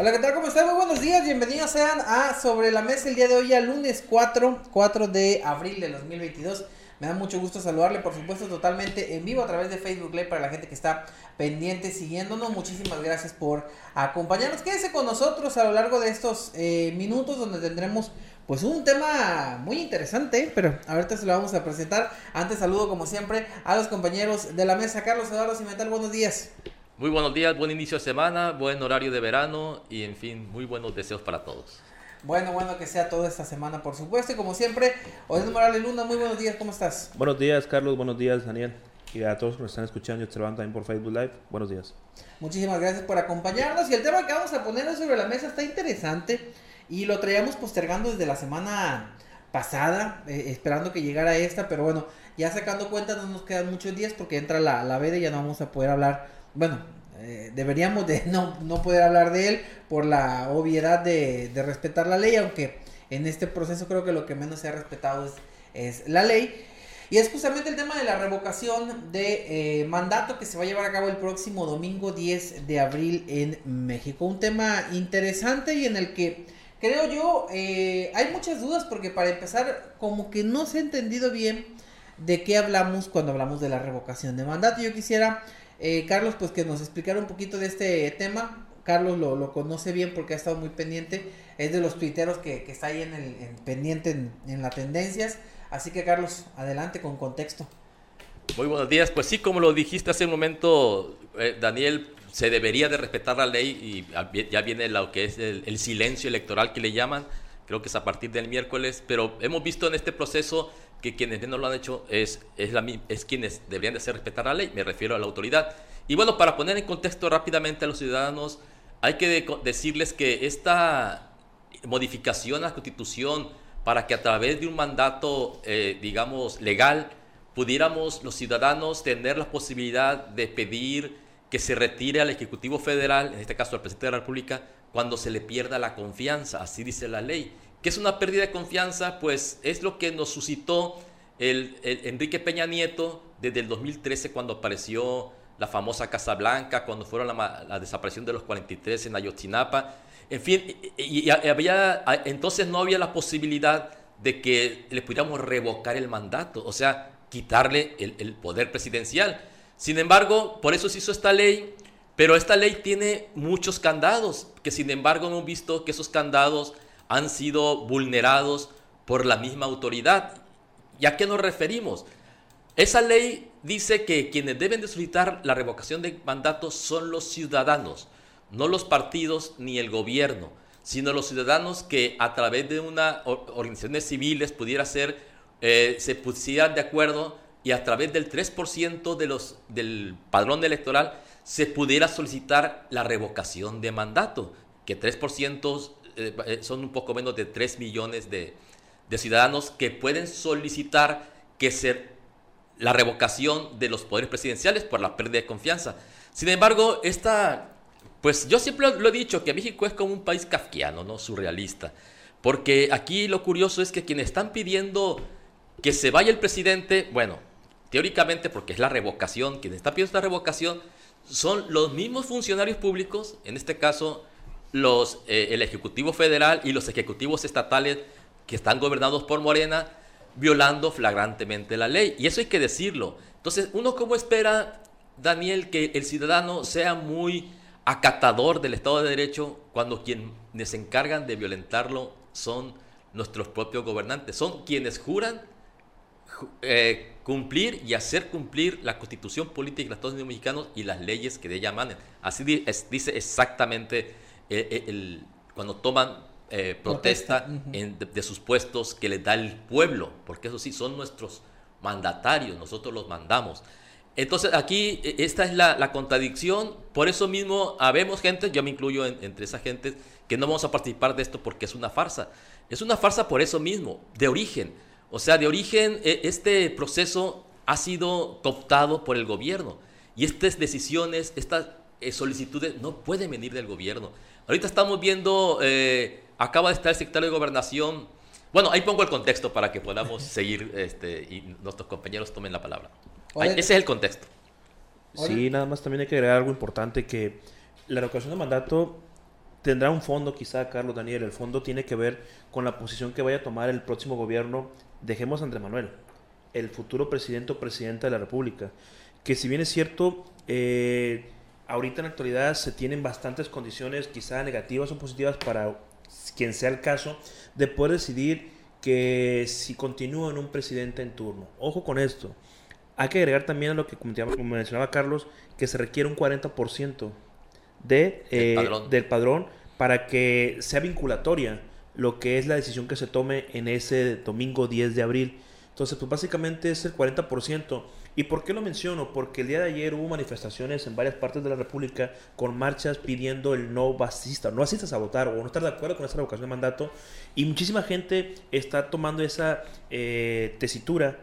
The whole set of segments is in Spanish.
Hola, ¿qué tal? ¿Cómo están? Muy buenos días, bienvenidos sean a Sobre la Mesa el día de hoy, a lunes 4, 4 de abril de 2022. Me da mucho gusto saludarle, por supuesto, totalmente en vivo a través de Facebook Live para la gente que está pendiente siguiéndonos. Muchísimas gracias por acompañarnos. Quédese con nosotros a lo largo de estos eh, minutos donde tendremos pues un tema muy interesante, pero ahorita se lo vamos a presentar. Antes saludo como siempre a los compañeros de la mesa. Carlos Eduardo Cimental, buenos días. Muy buenos días, buen inicio de semana, buen horario de verano y en fin, muy buenos deseos para todos. Bueno, bueno que sea toda esta semana, por supuesto. Y como siempre, Odino Morales Luna, muy buenos días, ¿cómo estás? Buenos días, Carlos, buenos días, Daniel. Y a todos los que nos están escuchando y observando también por Facebook Live, buenos días. Muchísimas gracias por acompañarnos. Y el tema que vamos a poner sobre la mesa está interesante. Y lo traíamos postergando desde la semana pasada, eh, esperando que llegara esta. Pero bueno, ya sacando cuenta, no nos quedan muchos días porque entra la, la veda y ya no vamos a poder hablar. Bueno, eh, deberíamos de no, no, poder hablar de él por la obviedad de, de, respetar la ley, aunque en este proceso creo que lo que menos se ha respetado es, es la ley. Y es justamente el tema de la revocación de eh, mandato que se va a llevar a cabo el próximo domingo 10 de abril en México. Un tema interesante y en el que creo yo eh, hay muchas dudas porque para empezar como que no se ha entendido bien de qué hablamos cuando hablamos de la revocación de mandato. Yo quisiera eh, Carlos, pues que nos explicara un poquito de este tema. Carlos lo, conoce bien porque ha estado muy pendiente. Es de los tuiteros que, está ahí en el en, pendiente en, en las tendencias. Así que Carlos, adelante con contexto. Muy buenos días. Pues sí, como lo dijiste hace un momento, eh, Daniel, se debería de respetar la ley y ya viene lo que es el, silencio electoral que le llaman. Creo que es a partir del miércoles, pero hemos visto en este proceso que quienes no lo han hecho es, es, la, es quienes deberían de hacer respetar la ley, me refiero a la autoridad. Y bueno, para poner en contexto rápidamente a los ciudadanos, hay que de, decirles que esta modificación a la Constitución para que a través de un mandato, eh, digamos, legal, pudiéramos los ciudadanos tener la posibilidad de pedir que se retire al Ejecutivo Federal, en este caso al Presidente de la República, cuando se le pierda la confianza, así dice la ley. ¿Qué es una pérdida de confianza? Pues es lo que nos suscitó el, Enrique Peña Nieto desde el 2013 cuando apareció la famosa Casa Blanca, cuando fueron la, desaparición de los 43 en Ayotzinapa. En fin, y, y había, entonces no había la posibilidad de que le pudiéramos revocar el mandato, o sea, quitarle el, el poder presidencial. Sin embargo, por eso se hizo esta ley, pero esta ley tiene muchos candados, que sin embargo hemos visto que esos candados han sido vulnerados por la misma autoridad. ¿Y a qué nos referimos? Esa ley dice que quienes deben de solicitar la revocación de mandatos son los ciudadanos, no los partidos ni el gobierno, sino los ciudadanos que a través de una organizaciones civiles pudiera ser, eh, se pusieran de acuerdo y a través del 3% de los, del padrón electoral se pudiera solicitar la revocación de mandato, que 3% eh, son un poco menos de 3 millones de, de ciudadanos que pueden solicitar que se la revocación de los poderes presidenciales por la pérdida de confianza. Sin embargo, esta, pues yo siempre lo he dicho, que México es como un país kafkiano, ¿no? Surrealista. Porque aquí lo curioso es que quienes están pidiendo que se vaya el presidente, bueno, teóricamente porque es la revocación, quienes están pidiendo esta revocación son los mismos funcionarios públicos, en este caso los, eh, el Ejecutivo Federal y los ejecutivos estatales que están gobernados por Morena, violando flagrantemente la ley. Y eso hay que decirlo. Entonces, uno cómo espera, Daniel, que el ciudadano sea muy acatador del Estado de Derecho cuando quienes se encargan de violentarlo son nuestros propios gobernantes, son quienes juran eh, cumplir y hacer cumplir la constitución política de los Estados Unidos mexicanos y las leyes que de ella emanen. Así dice exactamente el, el, el, cuando toman eh, protesta, protesta. Uh -huh. en, de, de, sus puestos que les da el pueblo, porque eso sí, son nuestros mandatarios, nosotros los mandamos. Entonces aquí e, esta es la, la contradicción, por eso mismo habemos gente, yo me incluyo en, entre esa gente, que no vamos a participar de esto porque es una farsa. Es una farsa por eso mismo, de origen. O sea, de origen e, este proceso ha sido cooptado por el gobierno y estas decisiones, estas eh, solicitudes no pueden venir del gobierno. Ahorita estamos viendo... Eh, acaba de estar el secretario de Gobernación. Bueno, ahí pongo el contexto para que podamos seguir este, y nuestros compañeros tomen la palabra. Ahí, ese es el contexto. Sí, nada más también hay que agregar algo importante, que la revocación de mandato tendrá un fondo quizá, Carlos Daniel. El fondo tiene que ver con la posición que vaya a tomar el próximo gobierno. Dejemos a Andrés Manuel, el futuro presidente o presidenta de la República. Que si bien es cierto, eh, ahorita en la actualidad se tienen bastantes condiciones, quizá negativas o positivas, para quien sea el caso, de poder decidir que si continúa en un presidente en turno. Ojo con esto. Hay que agregar también a lo que como mencionaba Carlos, que se requiere un 40% de, eh, padrón. del padrón para que sea vinculatoria lo que es la decisión que se tome en ese domingo 10 de abril. Entonces, pues básicamente es el 40%. ¿Y por qué lo menciono? Porque el día de ayer hubo manifestaciones en varias partes de la República con marchas pidiendo el no asista, no asistas a votar o no estar de acuerdo con esa revocación de mandato. Y muchísima gente está tomando esa eh, tesitura,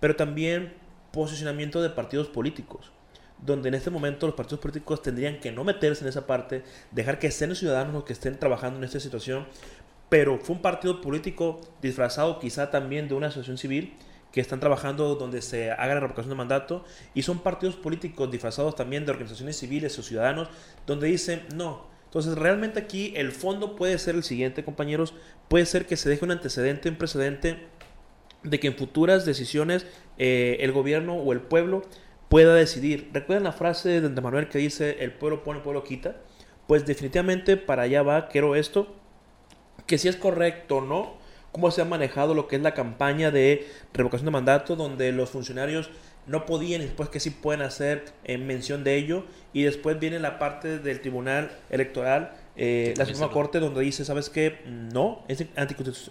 pero también posicionamiento de partidos políticos donde en este momento los partidos políticos tendrían que no meterse en esa parte, dejar que sean los ciudadanos los que estén trabajando en esta situación, pero fue un partido político disfrazado quizá también de una asociación civil que están trabajando donde se haga la revocación de mandato y son partidos políticos disfrazados también de organizaciones civiles o ciudadanos donde dicen no. Entonces realmente aquí el fondo puede ser el siguiente compañeros, puede ser que se deje un antecedente, un precedente de que en futuras decisiones eh, el gobierno o el pueblo pueda decidir. ¿Recuerdan la frase de Andrés Manuel que dice el pueblo pone, el pueblo quita? Pues definitivamente para allá va, quiero esto, que si es correcto o no, cómo se ha manejado lo que es la campaña de revocación de mandato, donde los funcionarios no podían y después que sí pueden hacer en mención de ello, y después viene la parte del Tribunal Electoral eh, la Suprema Corte donde dice, ¿sabes qué? No, es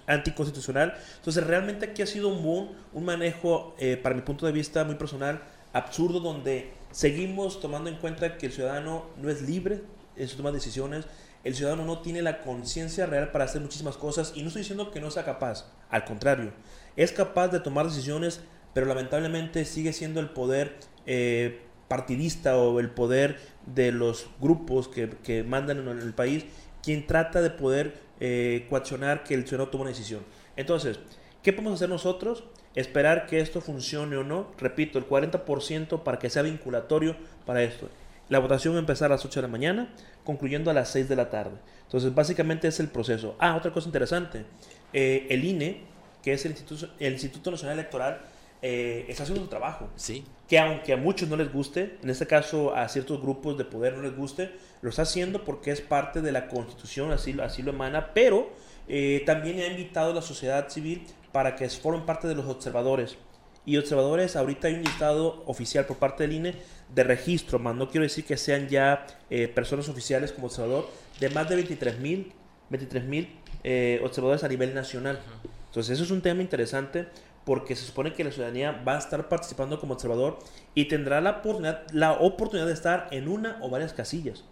anticonstitucional. Entonces realmente aquí ha sido un un manejo, eh, para mi punto de vista muy personal, absurdo donde seguimos tomando en cuenta que el ciudadano no es libre en su toma de decisiones, el ciudadano no tiene la conciencia real para hacer muchísimas cosas y no estoy diciendo que no sea capaz, al contrario, es capaz de tomar decisiones, pero lamentablemente sigue siendo el poder eh, partidista o el poder de los grupos que, mandan en el país quien trata de poder eh, coaccionar que el ciudadano tome una decisión. Entonces, ¿qué podemos hacer nosotros? esperar que esto funcione o no. Repito, el 40% para que sea vinculatorio para esto. La votación va a empezar a las 8 de la mañana, concluyendo a las 6 de la tarde. Entonces, básicamente es el proceso. Ah, otra cosa interesante. Eh, el INE, que es el Instituto, el Instituto Nacional Electoral, eh, está haciendo su trabajo. Sí. Que aunque a muchos no les guste, en este caso a ciertos grupos de poder no les guste, lo está haciendo porque es parte de la Constitución, así, así lo emana, pero eh, también ha invitado a la sociedad civil para que formen parte de los observadores. Y observadores, ahorita hay un listado oficial por parte del INE de registro, más no quiero decir que sean ya eh, personas oficiales como observador, de más de 23 mil 23, eh, observadores a nivel nacional. Entonces eso es un tema interesante porque se supone que la ciudadanía va a estar participando como observador y tendrá la oportunidad, la oportunidad de estar en una o varias casillas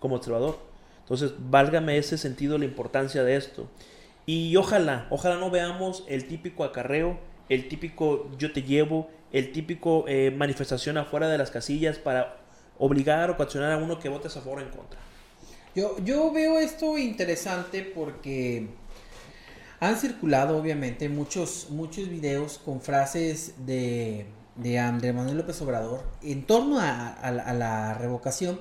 como observador. Entonces, válgame ese sentido la importancia de esto. Y ojalá, ojalá no veamos el típico acarreo, el típico yo te llevo, el típico eh, manifestación afuera de las casillas para obligar o coaccionar a uno que vote a favor o en contra. Yo, yo veo esto interesante porque han circulado obviamente muchos, muchos videos con frases de, de Andrés Manuel López Obrador en torno a la revocación,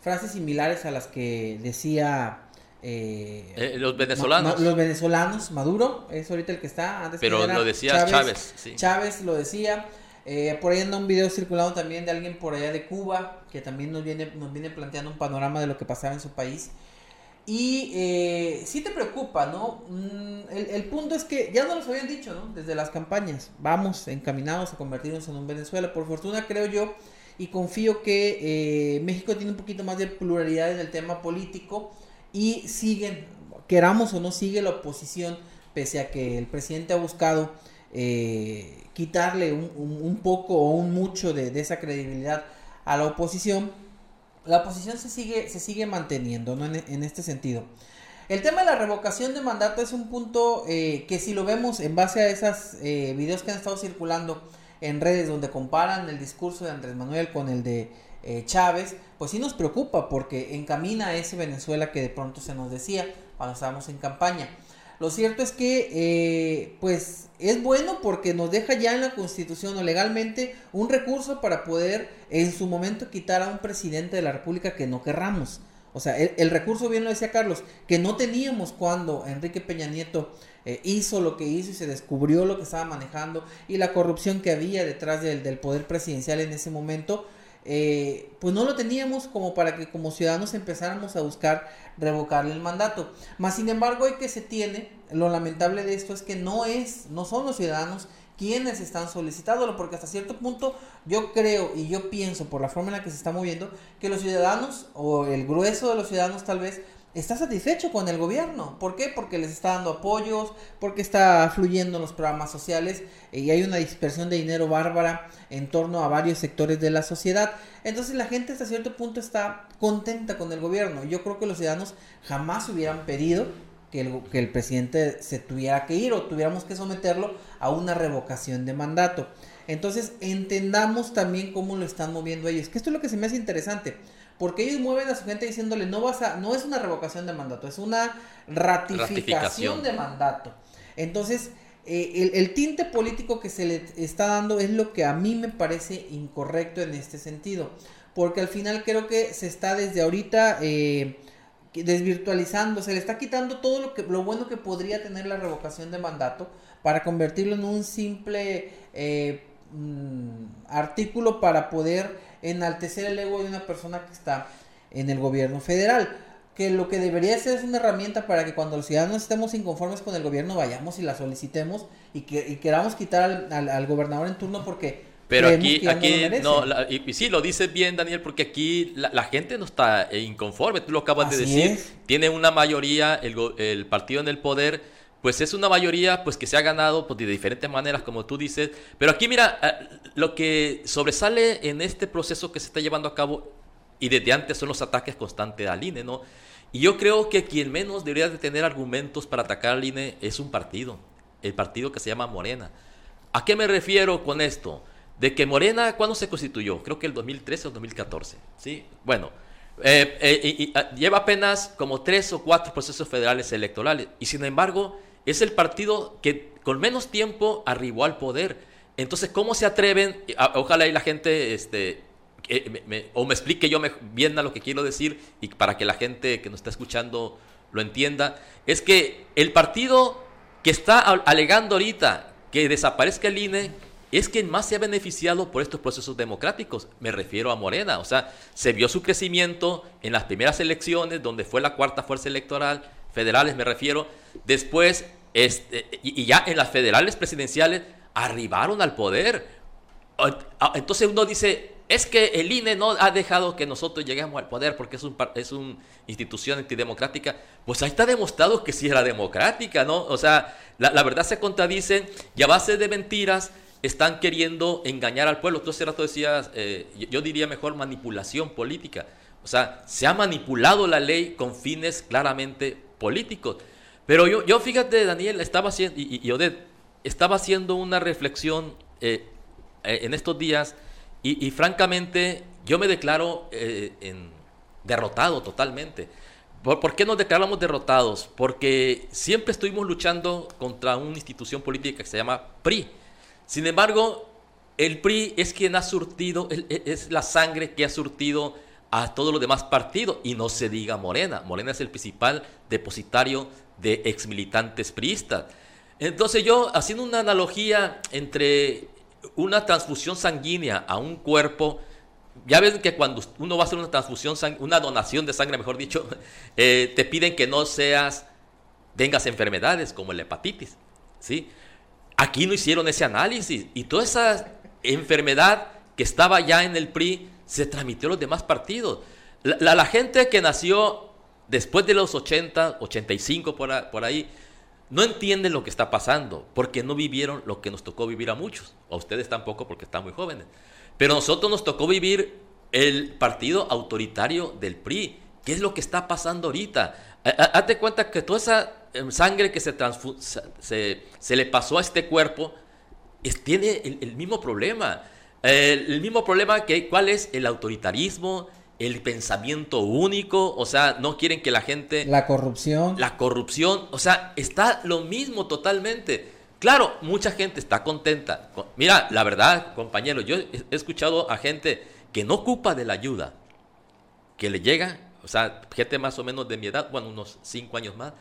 frases similares a las que decía eh, eh, los venezolanos. los venezolanos, Maduro es ahorita el que está. Antes Pero lo decía Chávez. Chávez, lo decía. Eh, por ahí anda un video circulando también de alguien por allá de Cuba que también nos viene, nos viene planteando un panorama de lo que pasaba en su país. Y eh, sí te preocupa, ¿no? Mm, el, punto es que ya nos lo habían dicho, ¿no? Desde las campañas. Vamos encaminados a convertirnos en un Venezuela. Por fortuna creo yo y confío que México tiene un poquito más de pluralidad en el tema político y siguen, queramos o no, sigue la oposición, pese a que el presidente ha buscado eh, quitarle un, poco o un mucho de, esa credibilidad a la oposición, la oposición se sigue, se sigue manteniendo ¿no? en, este sentido. El tema de la revocación de mandato es un punto eh, que si lo vemos en base a esos eh, videos que han estado circulando en redes donde comparan el discurso de Andrés Manuel con el de eh, Chávez, pues sí nos preocupa porque encamina a ese Venezuela que de pronto se nos decía cuando estábamos en campaña. Lo cierto es que, eh, pues, es bueno porque nos deja ya en la Constitución o legalmente un recurso para poder en su momento quitar a un presidente de la República que no querramos. O sea, el, recurso, bien lo decía Carlos, que no teníamos cuando Enrique Peña Nieto eh, hizo lo que hizo y se descubrió lo que estaba manejando y la corrupción que había detrás del, del poder presidencial en ese momento, eh, pues no lo teníamos como para que como ciudadanos empezáramos a buscar revocarle el mandato. Más sin embargo, hoy que se tiene, lo lamentable de esto es que no es, no son los ciudadanos quienes están solicitándolo, porque hasta cierto punto yo creo y yo pienso por la forma en la que se está moviendo que los ciudadanos o el grueso de los ciudadanos tal vez está satisfecho con el gobierno. ¿Por qué? Porque les está dando apoyos, porque está fluyendo en los programas sociales y hay una dispersión de dinero bárbara en torno a varios sectores de la sociedad. Entonces la gente hasta cierto punto está contenta con el gobierno. Yo creo que los ciudadanos jamás hubieran pedido que el, que el presidente se tuviera que ir o tuviéramos que someterlo a una revocación de mandato. Entonces entendamos también cómo lo están moviendo ellos, que esto es lo que se me hace interesante, porque ellos mueven a su gente diciéndole no vas a, no es una revocación de mandato, es una ratificación, de mandato. Entonces, eh, el, el, tinte político que se le está dando es lo que a mí me parece incorrecto en este sentido, porque al final creo que se está desde ahorita eh, desvirtualizando, se le está quitando todo lo que lo bueno que podría tener la revocación de mandato para convertirlo en un simple eh, mm, artículo para poder enaltecer el ego de una persona que está en el gobierno federal. Que lo que debería ser es una herramienta para que cuando los ciudadanos estemos inconformes con el gobierno vayamos y la solicitemos y que queramos quitar al gobernador en turno porque pero aquí, aquí no, y, sí, lo dices bien, Daniel, porque aquí la, gente no está eh, inconforme, tú lo acabas de decir, tiene una mayoría, el, el, partido en el poder, pues es una mayoría pues que se ha ganado pues, de diferentes maneras, como tú dices, pero aquí mira, eh, lo que sobresale en este proceso que se está llevando a cabo y desde antes son los ataques constantes al INE, ¿no? Y yo creo que quien menos debería de tener argumentos para atacar al INE es un partido, el partido que se llama Morena. ¿A qué me refiero con esto? de que Morena, ¿cuándo se constituyó? Creo que el 2013 o 2014. ¿sí? Bueno, eh, eh, ah, lleva apenas como tres o cuatro procesos federales electorales y sin embargo es el partido que con menos tiempo arribó al poder. Entonces, ¿cómo se atreven? Ah, ojalá y la gente este, o me explique yo bien a lo que quiero decir y para que la gente que nos está escuchando lo entienda, es que el partido que está alegando ahorita que desaparezca el INE es quien más se ha beneficiado por estos procesos democráticos. Me refiero a Morena. O sea, se vio su crecimiento en las primeras elecciones, donde fue la cuarta fuerza electoral, federales me refiero. Después, este, y, ya en las federales presidenciales, arribaron al poder. Entonces uno dice, es que el INE no ha dejado que nosotros lleguemos al poder porque es, un, es una institución antidemocrática. Pues ahí está demostrado que sí era democrática, ¿no? O sea, la, verdad se contradice y a base de mentiras están queriendo engañar al pueblo. Tú hace rato decías, eh, yo diría mejor manipulación política. O sea, se ha manipulado la ley con fines claramente políticos. Pero yo, yo fíjate, Daniel, estaba haciendo, y, y estaba haciendo una reflexión eh, eh, en estos días y, francamente yo me declaro en, derrotado totalmente. ¿Por, ¿Por, qué nos declaramos derrotados? Porque siempre estuvimos luchando contra una institución política que se llama PRI sin embargo, el PRI es quien ha surtido, e, es la sangre que ha surtido a todos los demás partidos y no se diga Morena. Morena es el principal depositario de exmilitantes priistas. Entonces yo, haciendo una analogía entre una transfusión sanguínea a un cuerpo, ya ven que cuando uno va a hacer una transfusión, una donación de sangre, mejor dicho, eh, te piden que no seas, tengas enfermedades como la hepatitis, ¿sí? Aquí no hicieron ese análisis y toda esa enfermedad que estaba ya en el PRI se transmitió a los demás partidos. La, gente que nació después de los 80, 85 por, por ahí, no entienden lo que está pasando porque no vivieron lo que nos tocó vivir a muchos. A ustedes tampoco porque están muy jóvenes. Pero a nosotros nos tocó vivir el partido autoritario del PRI. ¿Qué es lo que está pasando ahorita? Hazte cuenta que toda esa em, sangre que se, se, se, le pasó a este cuerpo tiene el, mismo problema. El, mismo problema que cuál es el autoritarismo, el pensamiento único, o sea, no quieren que la gente... La corrupción. La corrupción, o sea, está lo mismo totalmente. Claro, mucha gente está contenta. Mira, la verdad, compañero, yo he escuchado a gente que no ocupa de la ayuda, que le llega o sea, gente más o menos de mi edad, bueno, unos cinco años más,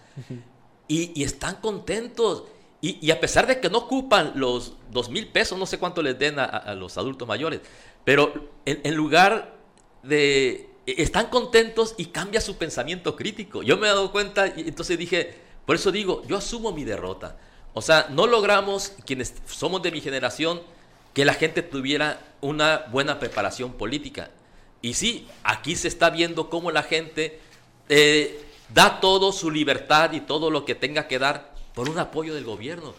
y, están contentos. Y, a pesar de que no ocupan los dos mil pesos, no sé cuánto les den a, los adultos mayores, pero en, lugar de... Están contentos y cambia su pensamiento crítico. Yo me he dado cuenta y entonces dije, por eso digo, yo asumo mi derrota. O sea, no logramos, quienes somos de mi generación, que la gente tuviera una buena preparación política. Y sí, aquí se está viendo cómo la gente eh, da todo su libertad y todo lo que tenga que dar por un apoyo del gobierno.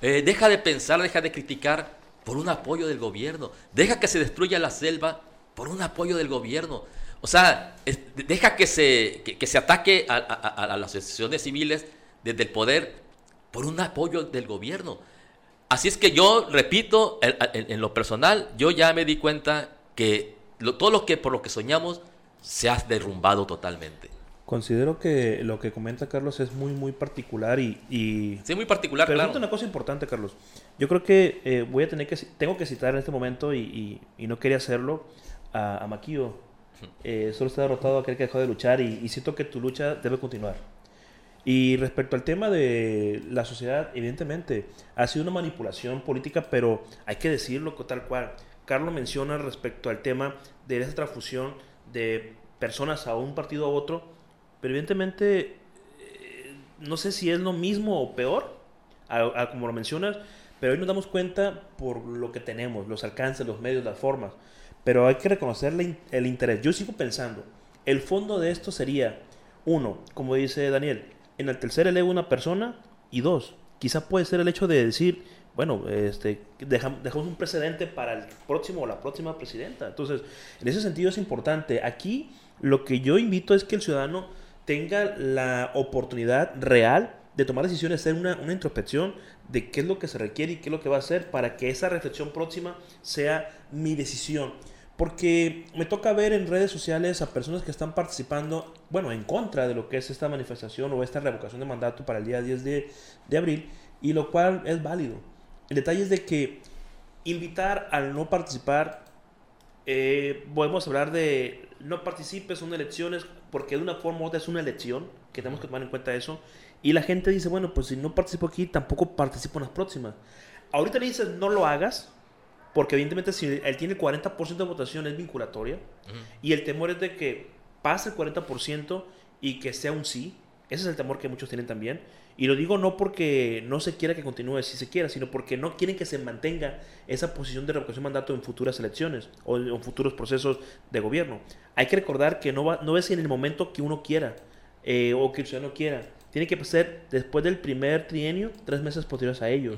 Eh, deja de pensar, deja de criticar por un apoyo del gobierno. Deja que se destruya la selva por un apoyo del gobierno. O sea, deja que se, que, se ataque a, las asociaciones civiles desde el poder por un apoyo del gobierno. Así es que yo, repito, en, lo personal, yo ya me di cuenta que todo lo que por lo que soñamos se ha derrumbado totalmente. Considero que lo que comenta Carlos es muy, muy particular y... y... Sí, muy particular, Pero claro. una cosa importante, Carlos. Yo creo que eh, voy a tener que... Tengo que citar en este momento y, y, no quería hacerlo a, a Maquillo. Eh, solo está derrotado aquel que dejó de luchar y, y siento que tu lucha debe continuar. Y respecto al tema de la sociedad, evidentemente ha sido una manipulación política, pero hay que decirlo tal cual. Carlos menciona respecto al tema de esa transfusión de personas a un partido a otro, pero evidentemente eh, no sé si es lo mismo o peor, como lo mencionas, pero hoy nos damos cuenta por lo que tenemos, los alcances, los medios, las formas, pero hay que reconocer el interés. Yo sigo pensando, el fondo de esto sería, uno, como dice Daniel, en el tercer elevo una persona y dos, quizá puede ser el hecho de decir, bueno, este, dejamos un precedente para el próximo o la próxima presidenta. Entonces, en ese sentido es importante. Aquí lo que yo invito es que el ciudadano tenga la oportunidad real de tomar decisiones, hacer una, una introspección de qué es lo que se requiere y qué es lo que va a hacer para que esa reflexión próxima sea mi decisión. Porque me toca ver en redes sociales a personas que están participando, bueno, en contra de lo que es esta manifestación o esta revocación de mandato para el día 10 de, de abril, y lo cual es válido. El detalle es de que invitar al no participar, eh, podemos hablar de no participes, son elecciones, porque de una forma u otra es una elección, que tenemos que tomar en cuenta eso, y la gente dice, bueno, pues si no participo aquí, tampoco participo en las próximas. Ahorita le dices, no lo hagas, porque evidentemente si él tiene el 40% de votación es vinculatoria y el temor es de que pase el 40% y que sea un sí. Ese es el temor que muchos tienen también. Y lo digo no porque no se quiera que continúe si se quiera, sino porque no quieren que se mantenga esa posición de revocación de mandato en futuras elecciones o en futuros procesos de gobierno. Hay que recordar que no, va, no es en el momento que uno quiera eh, o que el ciudadano quiera. Tiene que ser después del primer trienio, tres meses posteriores a ellos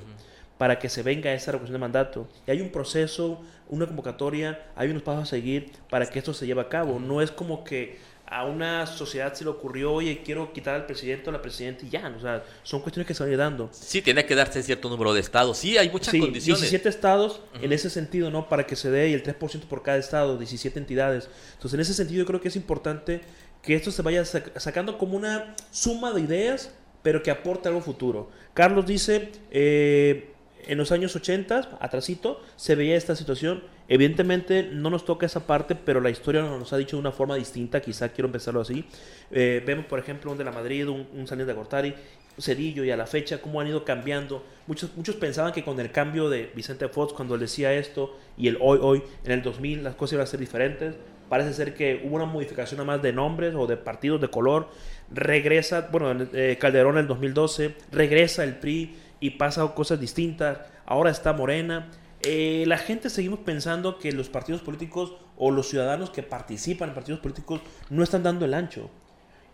para que se venga esa revocación de mandato. Y hay un proceso, una convocatoria, hay unos pasos a seguir para que esto se lleve a cabo. No es como que a una sociedad se le ocurrió, oye, quiero quitar al presidente o la presidenta y ya. O sea, son cuestiones que se van a ir dando. Sí, tiene que darse cierto número de estados. Sí, hay muchas sí, condiciones. 17 estados en ese sentido, ¿no? Para que se dé y el 3% por cada estado, 17 entidades. Entonces, en ese sentido, yo creo que es importante que esto se vaya sacando como una suma de ideas, pero que aporte algo futuro. Carlos dice, eh, en los años 80, atrasito, se veía esta situación. Evidentemente no nos toca esa parte, pero la historia nos ha dicho de una forma distinta, quizá quiero empezarlo así. Eh, vemos, por ejemplo, un de la Madrid, un, un de Gortari, Cedillo y a la fecha cómo han ido cambiando. Muchos, muchos pensaban que con el cambio de Vicente Fox, cuando él decía esto, y el hoy, hoy, en el 2000, las cosas iban a ser diferentes. Parece ser que hubo una modificación nada más de nombres o de partidos de color. Regresa, bueno, eh, Calderón en el 2012, regresa el PRI y pasa cosas distintas. Ahora está Morena. Eh, la gente seguimos pensando que los partidos políticos o los ciudadanos que participan en partidos políticos no están dando el ancho.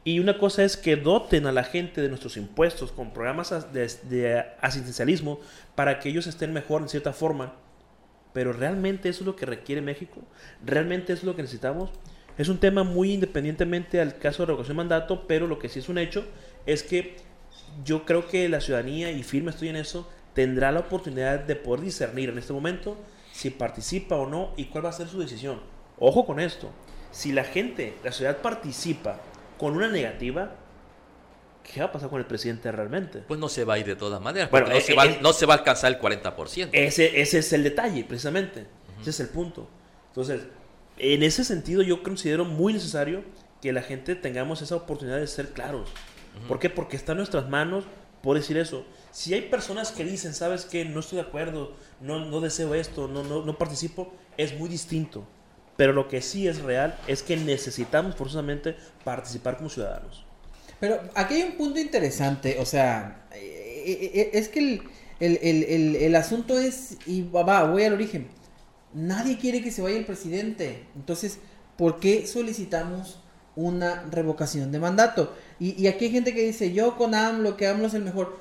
Y una cosa es que doten a la gente de nuestros impuestos con programas de, asistencialismo para que ellos estén mejor en cierta forma. Pero realmente eso es lo que requiere México. Realmente eso es lo que necesitamos. Es un tema muy independientemente al caso de revocación de mandato, pero lo que sí es un hecho es que yo creo que la ciudadanía, y firme estoy en eso, tendrá la oportunidad de poder discernir en este momento si participa o no y cuál va a ser su decisión. Ojo con esto, si la gente, la sociedad participa con una negativa, ¿qué va a pasar con el presidente realmente? Pues no se va a ir de todas maneras, bueno, no, eh, se va, eh, no, se va, a alcanzar el 40%. Ese, ese es el detalle, precisamente. Ese es el punto. Entonces, en ese sentido yo considero muy necesario que la gente tengamos esa oportunidad de ser claros. ¿Por qué? Porque está en nuestras manos por decir eso. Si hay personas que dicen, ¿sabes qué? No estoy de acuerdo, no, no deseo esto, no, no, no participo, es muy distinto. Pero lo que sí es real es que necesitamos forzosamente participar como ciudadanos. Pero aquí hay un punto interesante, o sea, eh, eh, eh, es que el, el, el, el, asunto es, y va, voy al origen, nadie quiere que se vaya el presidente, entonces, ¿por qué solicitamos una revocación de mandato? Y, y aquí hay gente que dice, yo con AMLO, que AMLO es el mejor.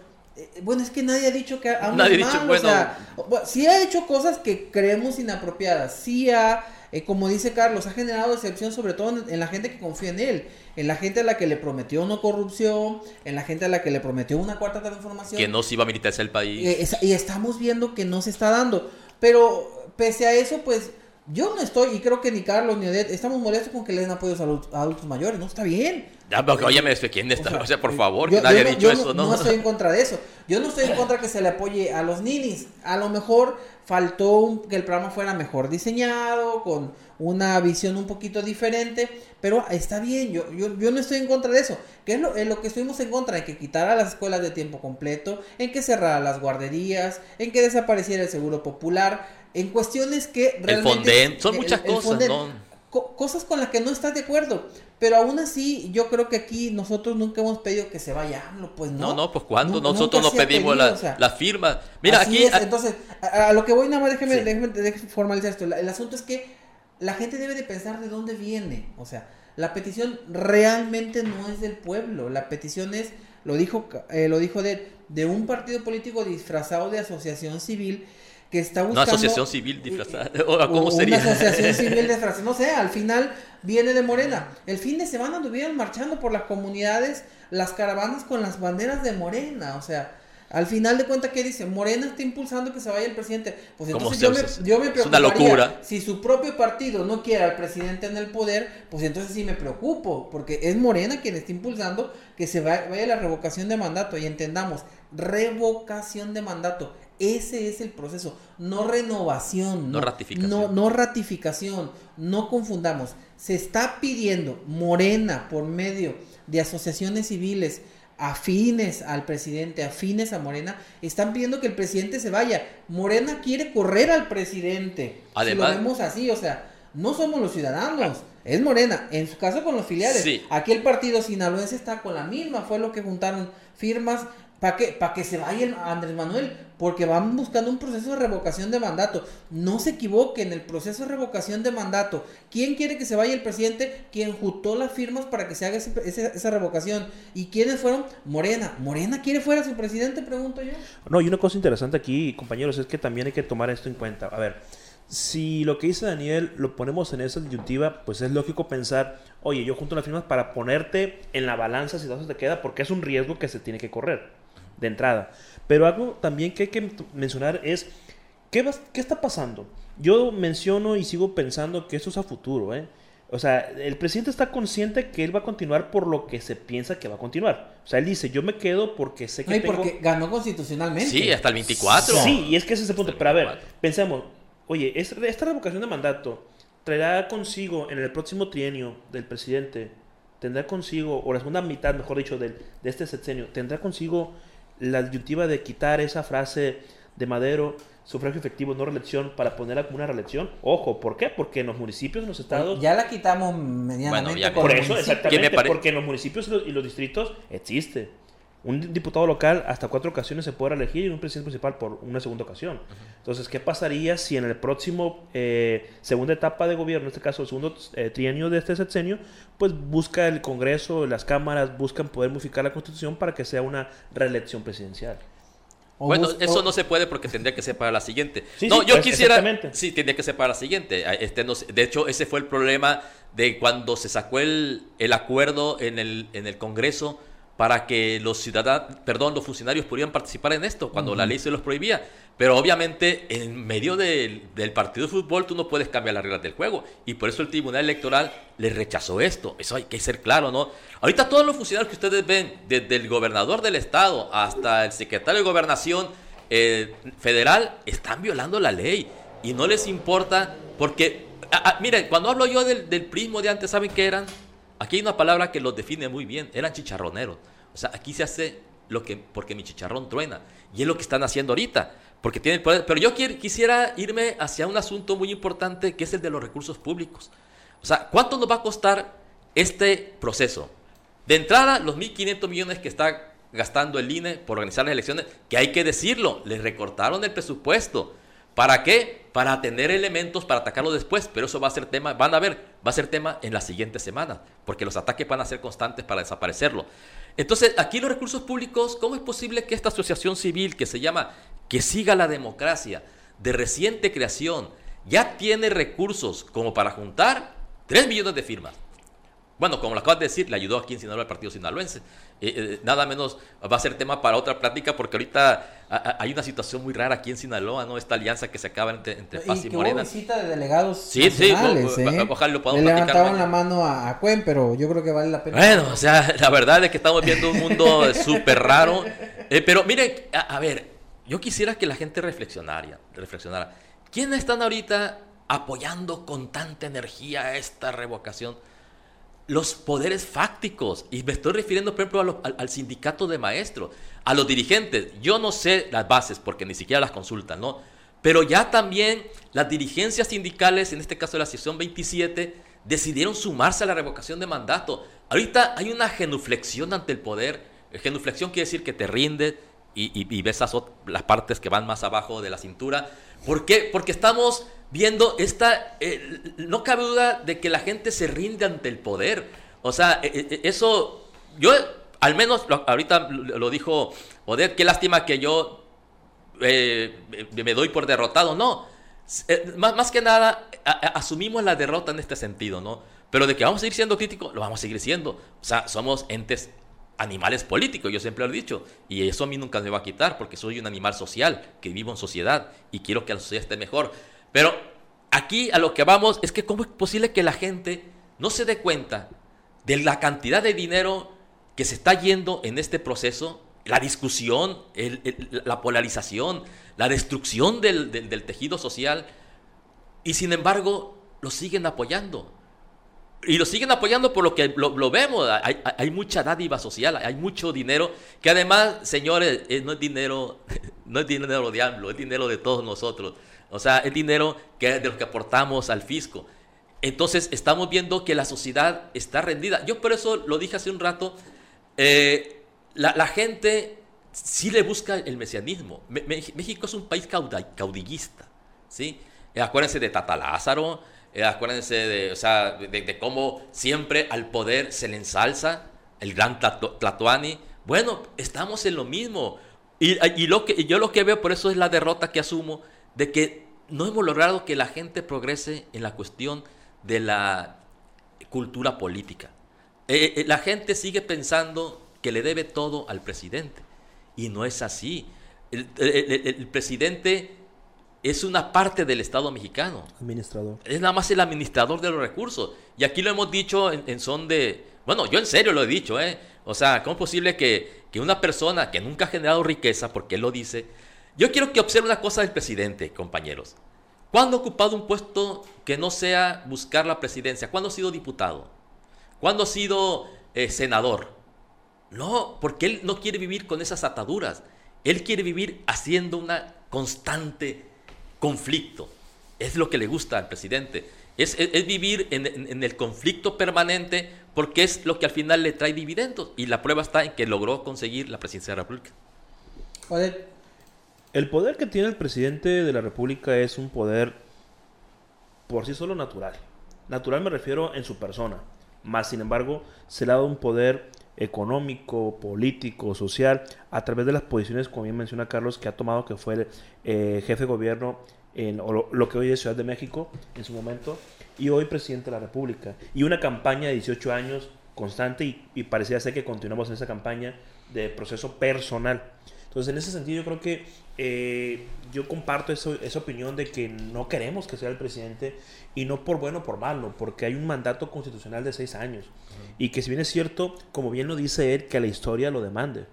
bueno, es que nadie ha dicho que AMLO es malo, o sea, sí ha hecho cosas que creemos inapropiadas, sí ha eh, como dice Carlos, ha generado decepción sobre todo en, la gente que confía en él, en la gente a la que le prometió no corrupción, en la gente a la que le prometió una cuarta transformación. Que no se iba a militarizar el país. Eh, y estamos viendo que no se está dando. Pero pese a eso, pues yo no estoy, y creo que ni Carlos ni Odette, estamos molestos con que le den apoyo a adultos mayores, ¿no? Está bien. Ya, pero oye, ¿quién está? O sea, por favor, nadie ha dicho eso, ¿no? No estoy en contra de eso. Yo no estoy en contra que se le apoye a los ninis. A lo mejor faltó que el programa fuera mejor diseñado, con una visión un poquito diferente, pero está bien, yo, yo, yo no estoy en contra de eso. ¿Qué es lo, lo que estuvimos en contra? En que quitara las escuelas de tiempo completo, en que cerrara las guarderías, en que desapareciera el seguro popular, en cuestiones que realmente... El son muchas cosas, ¿no? cosas con las que no estás de acuerdo. Pero aún así, yo creo que aquí nosotros nunca hemos pedido que se vaya pues no. No, no, pues cuando nosotros no pedimos la, firma. Mira, aquí. entonces, a, lo que voy, nada más déjeme, déjeme, formalizar esto. el asunto es que la gente debe de pensar de dónde viene. O sea, la petición realmente no es del pueblo. La petición es, lo dijo, eh, lo dijo de, de un partido político disfrazado de asociación civil que está buscando... Una asociación civil disfrazada. ¿Cómo sería? Una asociación civil disfrazada. No sé, al final viene de Morena. El fin de semana anduvieron marchando por las comunidades las caravanas con las banderas de Morena. O sea, al final de cuentas, ¿qué dice? Morena está impulsando que se vaya el presidente. Pues entonces yo me, yo me, preocuparía. Es una locura. Si su propio partido no quiere al presidente en el poder, pues entonces sí me preocupo. Porque es Morena quien está impulsando que se vaya la revocación de mandato. Y entendamos, revocación de mandato. Ese es el proceso, no renovación, no, ratificación. No, no ratificación, no confundamos. Se está pidiendo Morena por medio de asociaciones civiles afines al presidente, afines a Morena, están pidiendo que el presidente se vaya. Morena quiere correr al presidente. Además, si lo vemos así, o sea, no somos los ciudadanos, es Morena. En su caso con los filiales. Aquí el partido sinaloense está con la misma, fue lo que juntaron firmas ¿Para qué? Para que se vaya Andrés Manuel, porque van buscando un proceso de revocación de mandato. No se equivoquen, el proceso de revocación de mandato. ¿Quién quiere que se vaya el presidente? Quien juntó las firmas para que se haga esa revocación. ¿Y quiénes fueron? Morena. ¿Morena quiere fuera su presidente? Pregunto yo. No, y una cosa interesante aquí, compañeros, es que también hay que tomar esto en cuenta. A ver, si lo que dice Daniel lo ponemos en esa disyuntiva, pues es lógico pensar, oye, yo junto las firmas para ponerte en la balanza si todo te queda, porque es un riesgo que se tiene que correr de entrada. Pero algo también que hay que mencionar es, ¿qué, qué está pasando? Yo menciono y sigo pensando que esto es a futuro, ¿eh? O sea, el presidente está consciente que él va a continuar por lo que se piensa que va a continuar. O sea, él dice, yo me quedo porque sé que no, y porque ganó constitucionalmente. Sí, hasta el 24. Sí, y es que ese es el punto. Pero a ver, pensemos, oye, esta revocación de mandato traerá consigo en el próximo trienio del presidente, tendrá consigo, o la segunda mitad, mejor dicho, del, de este sexenio, tendrá consigo la disyuntiva de quitar esa frase de Madero, sufragio efectivo, no reelección, para ponerla como una reelección. Ojo, ¿por qué? Porque en los municipios, en los estados... Ya la quitamos medianamente. por eso, exactamente, porque en los municipios y los distritos existe. Un diputado local hasta cuatro ocasiones se puede elegir y un presidente principal por una segunda ocasión. Entonces, ¿qué pasaría si en el próximo eh, segunda etapa de gobierno, en este caso el segundo eh, trienio de este sexenio, pues busca el Congreso, las cámaras, buscan poder modificar la Constitución para que sea una reelección presidencial? Bueno, eso no se puede porque tendría que ser para la siguiente. no, yo quisiera. Sí, tendría que ser para la siguiente. Este de hecho, ese fue el problema de cuando se sacó el, el acuerdo en el, en el Congreso para que los ciudadanos, perdón, los funcionarios pudieran participar en esto cuando la ley se los prohibía. Pero obviamente en medio del, partido de fútbol tú no puedes cambiar las reglas del juego y por eso el Tribunal Electoral le rechazó esto. Eso hay que ser claro, ¿no? Ahorita todos los funcionarios que ustedes ven, desde el gobernador del estado hasta el secretario de gobernación eh, federal, están violando la ley y no les importa porque, miren, cuando hablo yo del, del prismo de antes, ¿saben qué eran? Aquí hay una palabra que los define muy bien, eran chicharroneros. O sea, aquí se hace lo que, porque mi chicharrón truena. Y es lo que están haciendo ahorita, porque tienen poder. Pero yo quisiera irme hacia un asunto muy importante, que es el de los recursos públicos. O sea, ¿cuánto nos va a costar este proceso? De entrada, los 1.500 millones que está gastando el INE por organizar las elecciones, que hay que decirlo, les recortaron el presupuesto. ¿Para qué? Para tener elementos para atacarlo después, pero eso va a ser tema, van a ver, va a ser tema en las siguientes semanas, porque los ataques van a ser constantes para desaparecerlo. Entonces, aquí los recursos públicos, ¿cómo es posible que esta asociación civil que se llama Que siga la democracia, de reciente creación, ya tiene recursos como para juntar 3 millones de firmas? Bueno, como lo acabas de decir, le ayudó aquí en Sinaloa al partido sinaloense. Eh, eh, nada menos va a ser tema para otra plática porque ahorita hay una situación muy rara aquí en Sinaloa, ¿no? Esta alianza que se acaba entre, entre Paz y, y Morena. Hubo visita de delegados Sí, sí, ¿eh? ojalá lo podamos Le levantaron la mano a, Cuen, pero yo creo que vale la pena. Bueno, o sea, la verdad es que estamos viendo un mundo súper raro. pero miren, a, ver, yo quisiera que la gente reflexionara, reflexionara. ¿Quiénes están ahorita apoyando con tanta energía esta revocación? Los poderes fácticos. Y me estoy refiriendo, por ejemplo, al, sindicato de maestros, a los dirigentes. Yo no sé las bases porque ni siquiera las consultan, ¿no? Pero ya también las dirigencias sindicales, en este caso de la sección 27, decidieron sumarse a la revocación de mandato. Ahorita hay una genuflexión ante el poder. Genuflexión quiere decir que te rinde y, y, ves las partes que van más abajo de la cintura. ¿Por qué? Porque estamos viendo esta... Eh, no cabe duda de que la gente se rinde ante el poder. O sea, eh, eh, eso... Yo, al menos, ahorita lo dijo Odette, qué lástima que yo me doy por derrotado. No, más, más que nada, asumimos la derrota en este sentido, ¿no? Pero de que vamos a seguir siendo críticos, lo vamos a seguir siendo. O sea, somos entes animales políticos, yo siempre lo he dicho, y eso a mí nunca me va a quitar, porque soy un animal social, que vivo en sociedad, y quiero que la sociedad esté mejor. Pero aquí a lo que vamos es que cómo es posible que la gente no se dé cuenta de la cantidad de dinero que se está yendo en este proceso, la discusión, la polarización, la destrucción del, del tejido social, y sin embargo lo siguen apoyando. Y lo siguen apoyando por lo que lo, vemos. Hay, mucha dádiva social, hay mucho dinero, que además, señores, eh, no es dinero, no es dinero de AMLO, es dinero de todos nosotros. O sea, es dinero que, de lo que aportamos al fisco. Entonces, estamos viendo que la sociedad está rendida. Yo por eso lo dije hace un rato, eh, la, gente sí le busca el mesianismo. México es un país caudillista, ¿sí? Acuérdense de Tata Lázaro, eh, acuérdense de, o sea, de, cómo siempre al poder se le ensalza el gran Tlatuani. Bueno, estamos en lo mismo. Y, lo que, yo lo que veo, por eso es la derrota que asumo, de que no hemos logrado que la gente progrese en la cuestión de la cultura política. Eh, eh, la gente sigue pensando que le debe todo al presidente. Y no es así. el presidente es una parte del Estado mexicano. Administrador. Es nada más el administrador de los recursos. Y aquí lo hemos dicho en, son de... Bueno, yo en serio lo he dicho, ¿eh? O sea, ¿cómo es posible que, que una persona que nunca ha generado riqueza, porque él lo dice... Yo quiero que observe una cosa del presidente, compañeros. ¿Cuándo ha ocupado un puesto que no sea buscar la presidencia? ¿Cuándo ha sido diputado? ¿Cuándo ha sido eh, senador? No, porque él no quiere vivir con esas ataduras. Él quiere vivir haciendo una constante conflicto. Es lo que le gusta al presidente. Es, vivir en, el conflicto permanente porque es lo que al final le trae dividendos. Y la prueba está en que logró conseguir la presidencia de la República. El poder que tiene el presidente de la República es un poder por sí solo natural. Natural me refiero en su persona. Más sin embargo, se le ha dado un poder económico, político, social, a través de las posiciones, como bien menciona Carlos, que ha tomado, que fue el eh, jefe de gobierno en lo, que hoy es Ciudad de México en su momento, y hoy presidente de la República. Y una campaña de 18 años constante y, y parecía ser que continuamos en esa campaña de proceso personal. Entonces, en ese sentido, yo creo que eh, yo comparto eso, esa opinión de que no queremos que sea el presidente y no por bueno o por malo, porque hay un mandato constitucional de seis años. Y que si bien es cierto, como bien lo dice él, que la historia lo demande.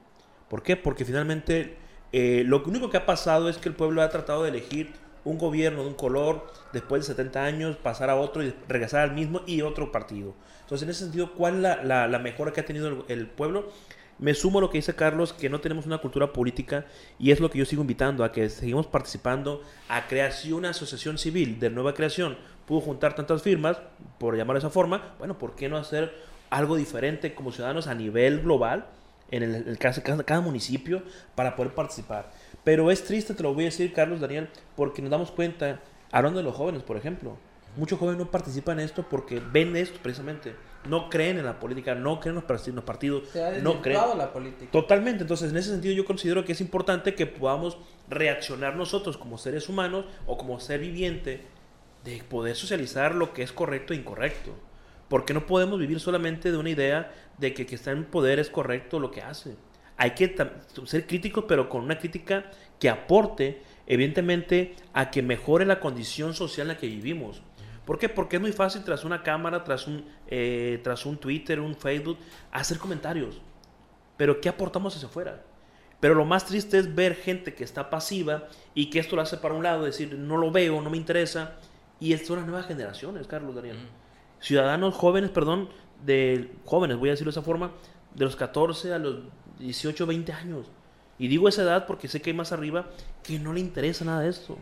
¿Por qué? Porque finalmente eh, lo único que ha pasado es que el pueblo ha tratado de elegir un gobierno de un color, después de 70 años, pasar a otro y regresar al mismo y otro partido. Entonces, en ese sentido, ¿cuál es la, la, mejora que ha tenido el, el, pueblo? Me sumo a lo que dice Carlos, que no tenemos una cultura política y es lo que yo sigo invitando a que seguimos participando a crear si una asociación civil de nueva creación pudo juntar tantas firmas, por llamar de esa forma, bueno, ¿por qué no hacer algo diferente como ciudadanos a nivel global? en el, caso de cada, municipio para poder participar. Pero es triste, te lo voy a decir, Carlos, Daniel, porque nos damos cuenta, hablando de los jóvenes, por ejemplo, muchos jóvenes no participan en esto porque ven esto precisamente. No creen en la política, no creen en los partidos, no creen. la política. Totalmente. Entonces, en ese sentido, yo considero que es importante que podamos reaccionar nosotros como seres humanos o como ser viviente de poder socializar lo que es correcto e incorrecto. Porque no podemos vivir solamente de una idea de que que está en poder es correcto lo que hace. Hay que ser críticos, pero con una crítica que aporte, evidentemente, a que mejore la condición social en la que vivimos. ¿Por qué? Porque es muy fácil tras una cámara, tras un, eh, tras un Twitter, un Facebook, hacer comentarios. Pero ¿qué aportamos hacia afuera? Pero lo más triste es ver gente que está pasiva y que esto lo hace para un lado, decir, no lo veo, no me interesa. Y esto son las nuevas generaciones, Carlos Daniel ciudadanos jóvenes, perdón, de jóvenes, voy a decirlo de esa forma, de los 14 a los 18, 20 años. Y digo esa edad porque sé que hay más arriba que no le interesa nada de esto.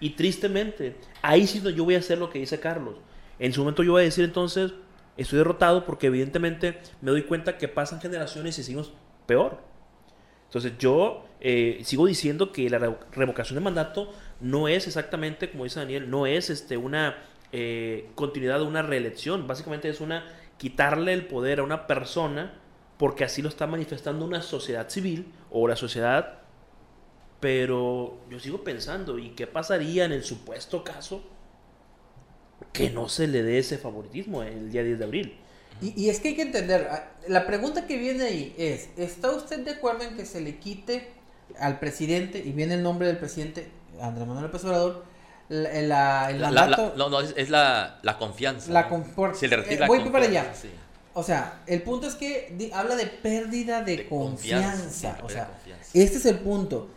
Y tristemente, ahí sí yo voy a hacer lo que dice Carlos. En su momento yo voy a decir entonces, estoy derrotado porque evidentemente me doy cuenta que pasan generaciones y seguimos peor. Entonces yo eh, sigo diciendo que la revocación de mandato no es exactamente, como dice Daniel, no es este, una eh, continuidad de una reelección. Básicamente es una quitarle el poder a una persona porque así lo está manifestando una sociedad civil o la sociedad. Pero yo sigo pensando, ¿y qué pasaría en el supuesto caso que no se le dé ese favoritismo el día 10 de abril? Y, y es que hay que entender, ah, la pregunta que viene ahí es, ¿está usted de acuerdo en que se le quite al presidente, y viene el nombre del presidente, Andrés Manuel López Obrador, la, el mandato. no, no, es, la, la, confianza. La Si le retira eh, voy para allá. O sea, el punto es que habla de pérdida de, confianza. o sea, este es el punto.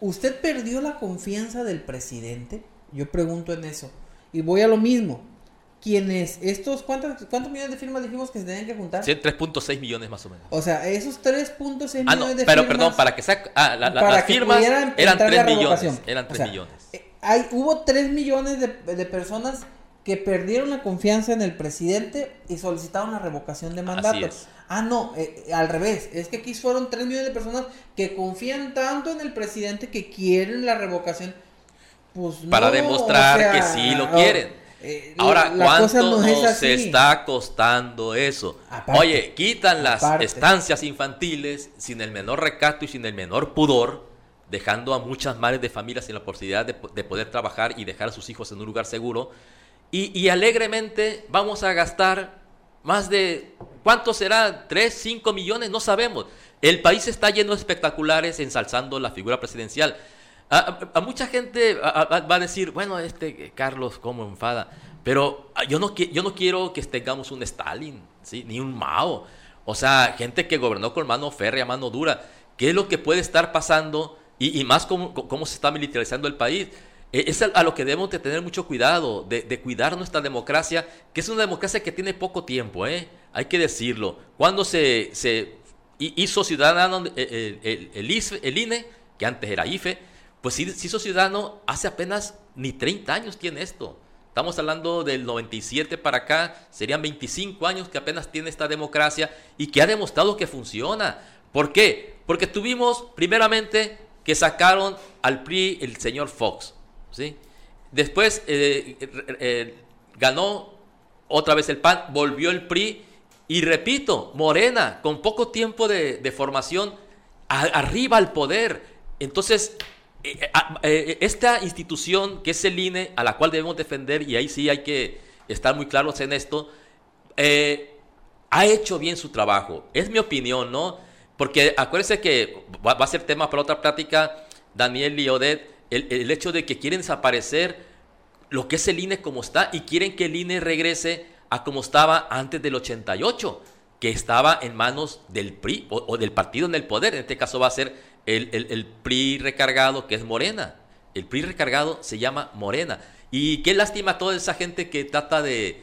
¿Usted perdió la confianza del presidente? Yo pregunto en eso. Y voy a lo mismo. ¿Quiénes? Estos, ¿cuántos, ¿Cuántos millones de firmas dijimos que se tenían que juntar? Sí, 3.6 millones más o menos. O sea, esos 3.6 ah, millones de pero, firmas. Pero perdón, para que sea. Ah, la, las firmas eran 3 millones. Eran 3 millones. Eh, hay, hubo 3 millones de, de, personas que perdieron la confianza en el presidente y solicitaron la revocación de mandato. Ah, no, eh, eh, al revés. Es que aquí fueron 3 millones de personas que confían tanto en el presidente que quieren la revocación. Pues Para demostrar que sí lo quieren. Eh, Ahora, ¿cuánto nos está costando eso? Oye, quitan las estancias infantiles sin el menor recato y sin el menor pudor dejando a muchas madres de familia sin la posibilidad de, poder trabajar y dejar a sus hijos en un lugar seguro. Y, alegremente vamos a gastar más de, ¿cuánto será? ¿3, 5 millones? No sabemos. El país está lleno de espectaculares ensalzando la figura presidencial. A, mucha gente va a decir, bueno, este Carlos, ¿cómo enfada? Pero yo no, yo no quiero que tengamos un Stalin, ¿sí? ni un Mao. O sea, gente que gobernó con mano férrea, mano dura. ¿Qué es lo que puede estar pasando y, más cómo, cómo, se está militarizando el país. E, es a lo que debemos de tener mucho cuidado, de, cuidar nuestra democracia, que es una democracia que tiene poco tiempo, ¿eh? hay que decirlo. Cuando se, se hizo ciudadano eh, eh, el, el, el, INE, que antes era IFE, pues se hizo ciudadano hace apenas ni 30 años tiene esto. Estamos hablando del 97 para acá, serían 25 años que apenas tiene esta democracia y que ha demostrado que funciona. ¿Por qué? Porque tuvimos primeramente que sacaron al PRI el señor Fox. Después eh, eh, ganó otra vez el PAN, volvió el PRI y repito, Morena, con poco tiempo de, formación, arriba al poder. Entonces, eh, esta institución que es el INE, a la cual debemos defender, y ahí sí hay que estar muy claros en esto, ha hecho bien su trabajo. Es mi opinión, ¿no? Porque acuérdense que va, a ser tema para otra plática, Daniel y Odette, el, hecho de que quieren desaparecer lo que es el INE como está y quieren que el INE regrese a como estaba antes del 88, que estaba en manos del PRI o, del partido en el poder. En este caso va a ser el, el, PRI recargado, que es Morena. El PRI recargado se llama Morena. Y qué lástima toda esa gente que trata de,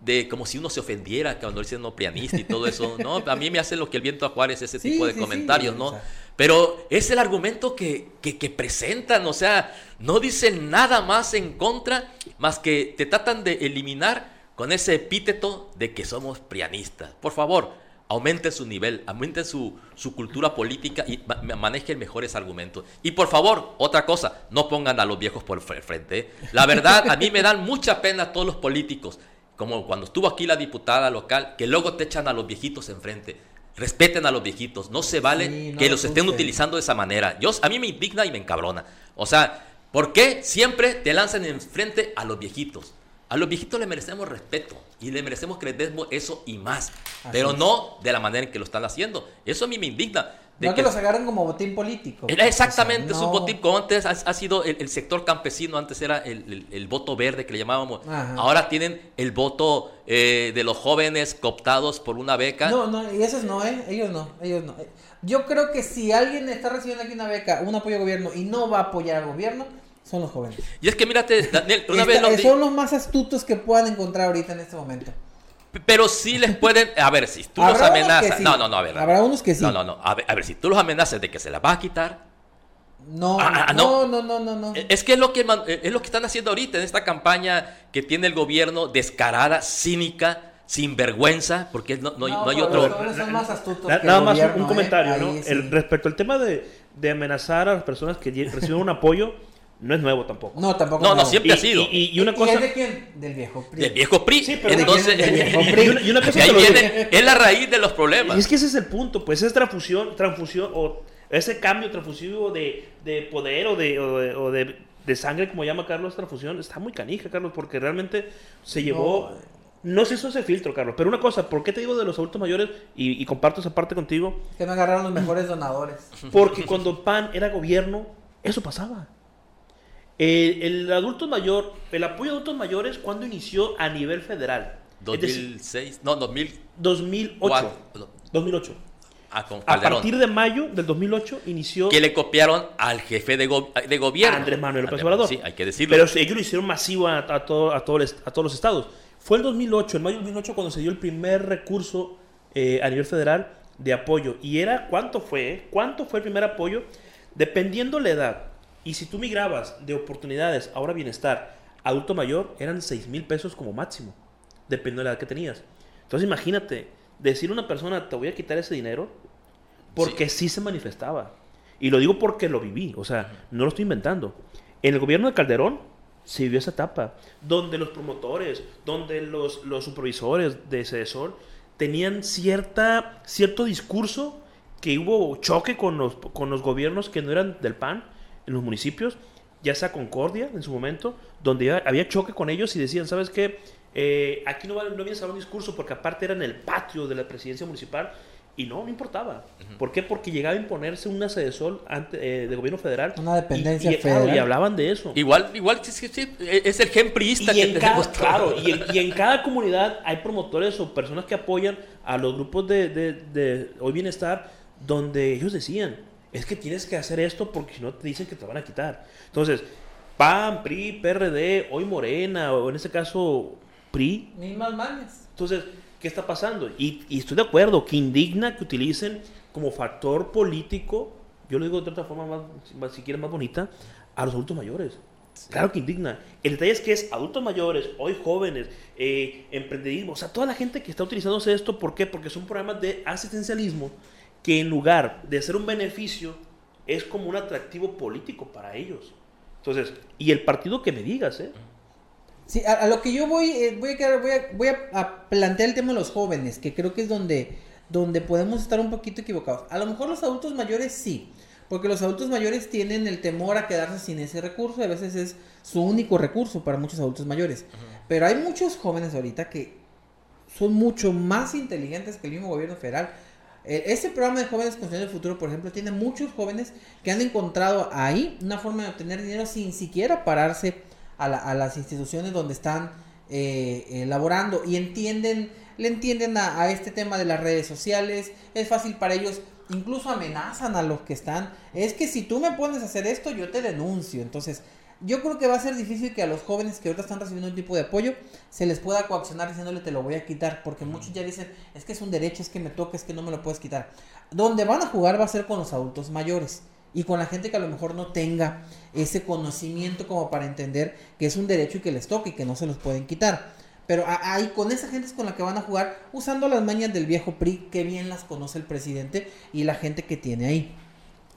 de como si uno se ofendiera cuando dicen no prianista y todo eso. No, a mí me hace lo que el viento a Juárez ese Sí, tipo de sí, sí, comentarios, o ¿no? sea. Pero es el argumento que, que, presentan, o sea, no dicen nada más en contra, más que te tratan de eliminar con ese epíteto de que somos prianistas. Por favor, aumenten su nivel, aumenten su, su cultura política y ma- ma- manejen mejores argumentos. Y por favor, otra cosa, no pongan a los viejos por frente. ¿eh? La verdad, a mí me dan mucha pena todos los políticos, como cuando estuvo aquí la diputada local, que luego te echan a los viejitos enfrente. Respeten a los viejitos, no se vale Sí, no que los estén utilizando de esa manera. Yo, a mí me indigna y me encabrona. O sea, ¿por qué siempre te lanzan enfrente a los viejitos? A los viejitos les merecemos respeto y les merecemos que les demos eso y más, pero es. no de la manera en que lo están haciendo. Eso a mí me indigna. De no que, los agarren como botín político. era exactamente, O sea, es un botín, como antes ha, ha sido el, el sector campesino, antes era el, el- el voto verde que le llamábamos, Ajá. ahora tienen el voto eh, de los jóvenes cooptados por una beca. No, no, y esos no, ¿eh? Ellos no, ellos no. Yo creo que si alguien está recibiendo aquí una beca, un apoyo al gobierno y no va a apoyar al gobierno, son los jóvenes. Y es que mírate, Daniel, una Esta- vez lo eh, son los más astutos que puedan encontrar ahorita en este momento. Pero sí les pueden. A ver, si tú los amenazas. sí. No, no, no, a ver. Habrá unos que sí. No, no, no. A ver, a ver, si tú los amenazas de que se las vas a quitar. No, Ah, ah, no, no. no, no, no, no. eh, Es que es lo que, man- eh, es lo que están haciendo ahorita en esta campaña que tiene el gobierno descarada, cínica, sin vergüenza, porque no, no, no hay otro. Son más astutos que Nada el más un- gobierno, un ¿eh? comentario, Ahí ¿no? sí. El, respecto al tema de, de amenazar a las personas que reciben un apoyo, no es nuevo tampoco. No, tampoco. No, no, no. siempre Y, ha sido. y- y- y una ¿Y cosa... es de quién? Del viejo PRI. Del viejo PRI. Sí, pero- Entonces, Del viejo y- PRI. y una- y una cosa ahí viene, es la raíz de los Y problemas. es que ese es el punto, pues es transfusión, transfusión o ese cambio transfusivo de, de poder o de, o de, o de- de sangre, como llama Carlos, transfusión, está muy canija, Carlos, porque realmente se llevó... No se hizo ese filtro, Carlos, pero una cosa, ¿por qué te digo de los adultos mayores? Y, y comparto esa parte contigo, Que me agarraron los mejores donadores. porque cuando PAN era gobierno, eso pasaba. El, el adulto mayor, el apoyo a adultos mayores, ¿cuándo inició a nivel federal? Es decir, 2006, no, 2004. 2008. 2008. Ah, con A Calderón. partir de mayo del 2008 inició que le copiaron al jefe de, go- de gobierno. Andrés Manuel López Obrador. Sí, hay que decirlo. Pero ellos lo hicieron masivo a, a todo, a, todo a todos los estados. Fue el 2008, en mayo del 2008, cuando se dio el primer recurso eh, a nivel federal de apoyo. Y era, ¿cuánto fue? eh? ¿Cuánto fue el primer apoyo? Dependiendo la edad. Y si tú migrabas de oportunidades, ahora bienestar, adulto mayor, eran 6 mil pesos como máximo. Dependiendo de la edad que tenías. Entonces imagínate, decir a una persona, te voy a quitar ese dinero, porque sí. se manifestaba. Y lo digo porque lo viví, o sea, no lo estoy inventando. En el gobierno de Calderón se vivió esa etapa, donde los promotores, donde los, los supervisores de Cedesol tenían cierta, cierto discurso que hubo choque con los, con los gobiernos que no eran del PAN en los municipios, ya sea Concordia en su momento, donde había choque con ellos y decían, ¿sabes qué? Eh, aquí no, no vienes a dar un discurso porque aparte era en el patio de la presidencia municipal y no, no importaba. ¿Por qué? Porque llegaba a imponerse una sede sol ante, eh, de gobierno federal. Una dependencia y, y, claro, federal. y hablaban de eso. Igual, igual sí, sí, sí, es el gen priista Y que en, cada, claro, y, en, y en cada comunidad hay promotores o personas que apoyan a los grupos de, de, de Hoy Bienestar, donde ellos decían, es que tienes que hacer esto porque si no te dicen que te van a quitar. Entonces, PAN, PRI, PRD, Hoy Morena, o en este caso PRI, Mismas mañas. entonces, ¿qué está pasando? Y, y estoy de acuerdo que indigna que utilicen como factor político, yo lo digo de otra forma más, más- si quieren más bonita, a los adultos mayores. Claro que indigna. El detalle es que es adultos mayores, hoy jóvenes, eh, emprendedismo, o sea, toda la gente que está utilizándose esto, ¿por qué? Porque son programas de asistencialismo que en lugar de ser un beneficio, es como un atractivo político para ellos. Entonces, y el partido que me digas, ¿eh? Sí, a, a lo que yo voy, eh, voy, a, quedar- voy, a, voy a- a plantear el tema de los jóvenes, que creo que es donde, donde podemos estar un poquito equivocados. A lo mejor los adultos mayores sí, porque los adultos mayores tienen el temor a quedarse sin ese recurso, y a veces es su único recurso para muchos adultos mayores. Pero hay muchos jóvenes ahorita que son mucho más inteligentes que el mismo gobierno federal. Eh, Este programa de jóvenes construyendo el futuro, por ejemplo, tiene muchos jóvenes que han encontrado ahí una forma de obtener dinero sin siquiera pararse a, la- a las instituciones donde están eh, eh, laborando y entienden, le entienden a, a este tema de las redes sociales. Es fácil para ellos incluso amenazan a los que están. Es que si tú me pones a hacer esto, yo te denuncio. Entonces, yo creo que va a ser difícil que a los jóvenes que ahorita están recibiendo un tipo de apoyo se les pueda coaccionar diciéndole te lo voy a quitar, porque muchos ya dicen, es que es un derecho, es que me toca, es que no me lo puedes quitar. Donde van a jugar va a ser con los adultos mayores y con la gente que a lo mejor no tenga ese conocimiento como para entender que es un derecho y que les toca y que no se los pueden quitar. Pero ahí con esa gente es con la que van a jugar usando las mañas del viejo PRI, que bien las conoce el presidente y la gente que tiene ahí.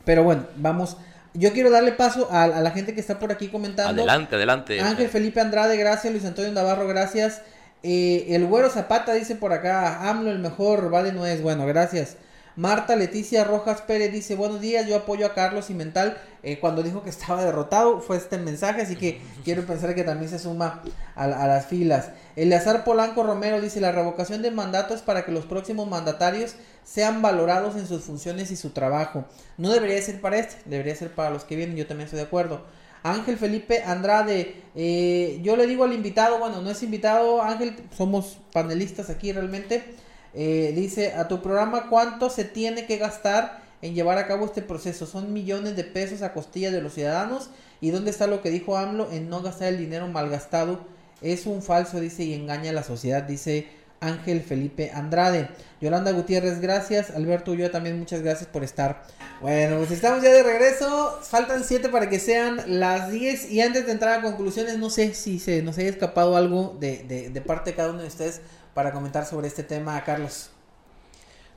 Pero bueno, vamos yo quiero darle paso a, la gente que está por aquí comentando. Adelante, adelante. Ángel Felipe Andrade, gracias. Luis Antonio Navarro, gracias. Eh, el güero Zapata dice por acá, AMLO el mejor, vale no es. Bueno, gracias. Marta Leticia Rojas Pérez dice, buenos días, yo apoyo a Carlos y Mental. Eh, cuando dijo que estaba derrotado fue este mensaje, así que quiero pensar que también se suma a, las filas. Eleazar Polanco Romero dice, la revocación de mandato es para que los próximos mandatarios sean valorados en sus funciones y su trabajo. No debería ser para este, debería ser para los que vienen, yo también estoy de acuerdo. Ángel Felipe Andrade, eh, yo le digo al invitado, bueno, no es invitado, Ángel, somos panelistas aquí realmente. Eh, dice, a tu programa, ¿cuánto se tiene que gastar en llevar a cabo este proceso? Son millones de pesos a costilla de los ciudadanos. ¿Y dónde está lo que dijo AMLO en no gastar el dinero malgastado? Es un falso, dice, y engaña a la sociedad, dice Ángel Felipe Andrade. Yolanda Gutiérrez, gracias. Alberto yo también muchas gracias por estar. Bueno, pues estamos ya de regreso. Faltan 7 para que sean las 10. Y antes de entrar a conclusiones, no sé si se nos haya escapado algo de, de, de parte de cada uno de ustedes para comentar sobre este tema, Carlos.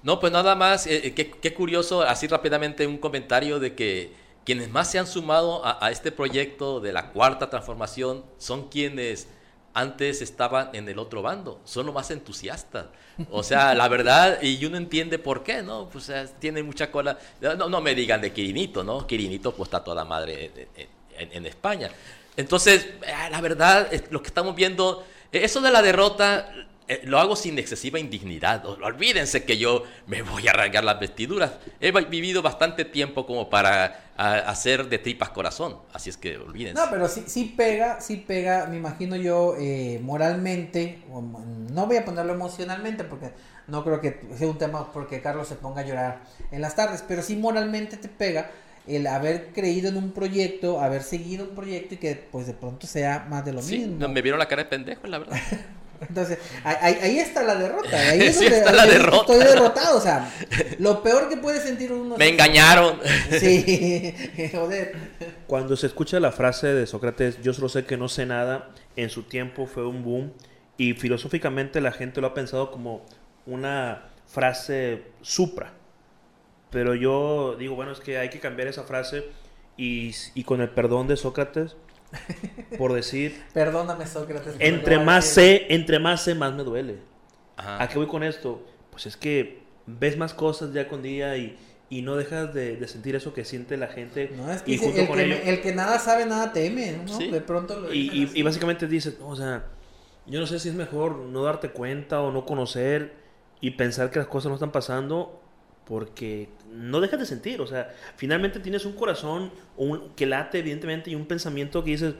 No, pues nada más, eh, eh, qué, curioso, así rápidamente un comentario de que quienes más se han sumado a, este proyecto de la cuarta transformación son quienes antes estaban en el otro bando, son los más entusiastas. O sea, la verdad, y uno entiende por qué, ¿no? Pues tiene mucha cola. No, me digan de Quirinito, ¿no? Quirinito pues está toda madre en, España. Entonces, eh, la verdad, lo que estamos viendo, eso de la derrota, lo hago sin excesiva indignidad. Olvídense que yo me voy a arrancar las vestiduras. He vivido bastante tiempo como para hacer de tripas corazón. Así es que olvídense. No, pero sí, sí pega, sí pega, me imagino yo, eh, moralmente. No voy a ponerlo emocionalmente porque no creo que sea un tema porque Carlos se ponga a llorar en las tardes. Pero sí moralmente te pega el haber creído en un proyecto, haber seguido un proyecto y que pues de pronto sea más de lo sí, mismo. Me vieron la cara de pendejo, la verdad. Entonces, ahí, está la derrota. Ahí está la derrota. Estoy derrotado. O sea, lo peor que puede sentir uno. Me engañaron. Sí, joder. Cuando se escucha la frase de Sócrates, yo solo sé que no sé nada, en su tiempo fue un boom. Y filosóficamente la gente lo ha pensado como una frase supra. Pero yo digo, bueno, es que hay que cambiar esa frase. Y, y con el perdón de Sócrates, por decir. Perdóname, Sócrates. Entre más sé, entre más sé, más me duele. ¿A qué voy con esto? Pues es que ves más cosas día con día y, y no dejas de, sentir eso que siente la gente. y junto el, con que, el que nada sabe, nada teme, ¿no? De pronto lo y, y, básicamente dices, o sea, yo no sé si es mejor no darte cuenta o no conocer y pensar que las cosas no están pasando porque no dejas de sentir, o sea, finalmente tienes un corazón un, que late evidentemente y un pensamiento que dices,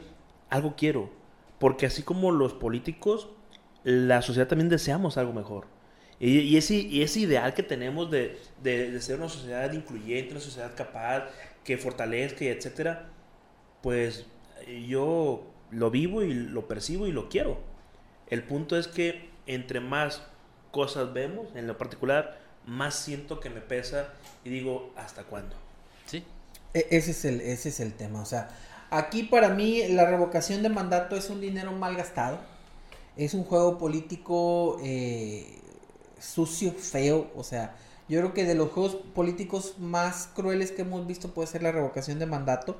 algo quiero, porque así como los políticos, la sociedad también deseamos algo mejor. Y, y, ese, y ese, ideal que tenemos de, de, ser una sociedad incluyente, una sociedad capaz, que fortalezca etcétera, pues yo lo vivo y lo percibo y lo quiero. El punto es que entre más cosas vemos, en lo particular, más siento que me pesa y digo, ¿hasta cuándo? Sí. E, ese es el, ese es el tema. O sea, aquí para mí la revocación de mandato es un dinero mal gastado. Es un juego político eh, sucio, feo. O sea, yo creo que de los juegos políticos más crueles que hemos visto puede ser la revocación de mandato.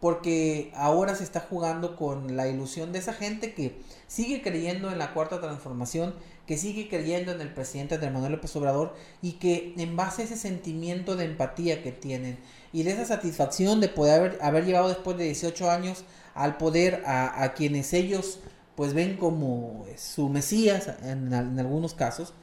Porque ahora se está jugando con la ilusión de esa gente que sigue creyendo en la cuarta transformación que sigue creyendo en el presidente Andrés Manuel López Obrador y que en base a ese sentimiento de empatía que tienen y de esa satisfacción de poder haber, llevado después de 18 años al poder a, quienes ellos pues ven como su mesías en, algunos casos,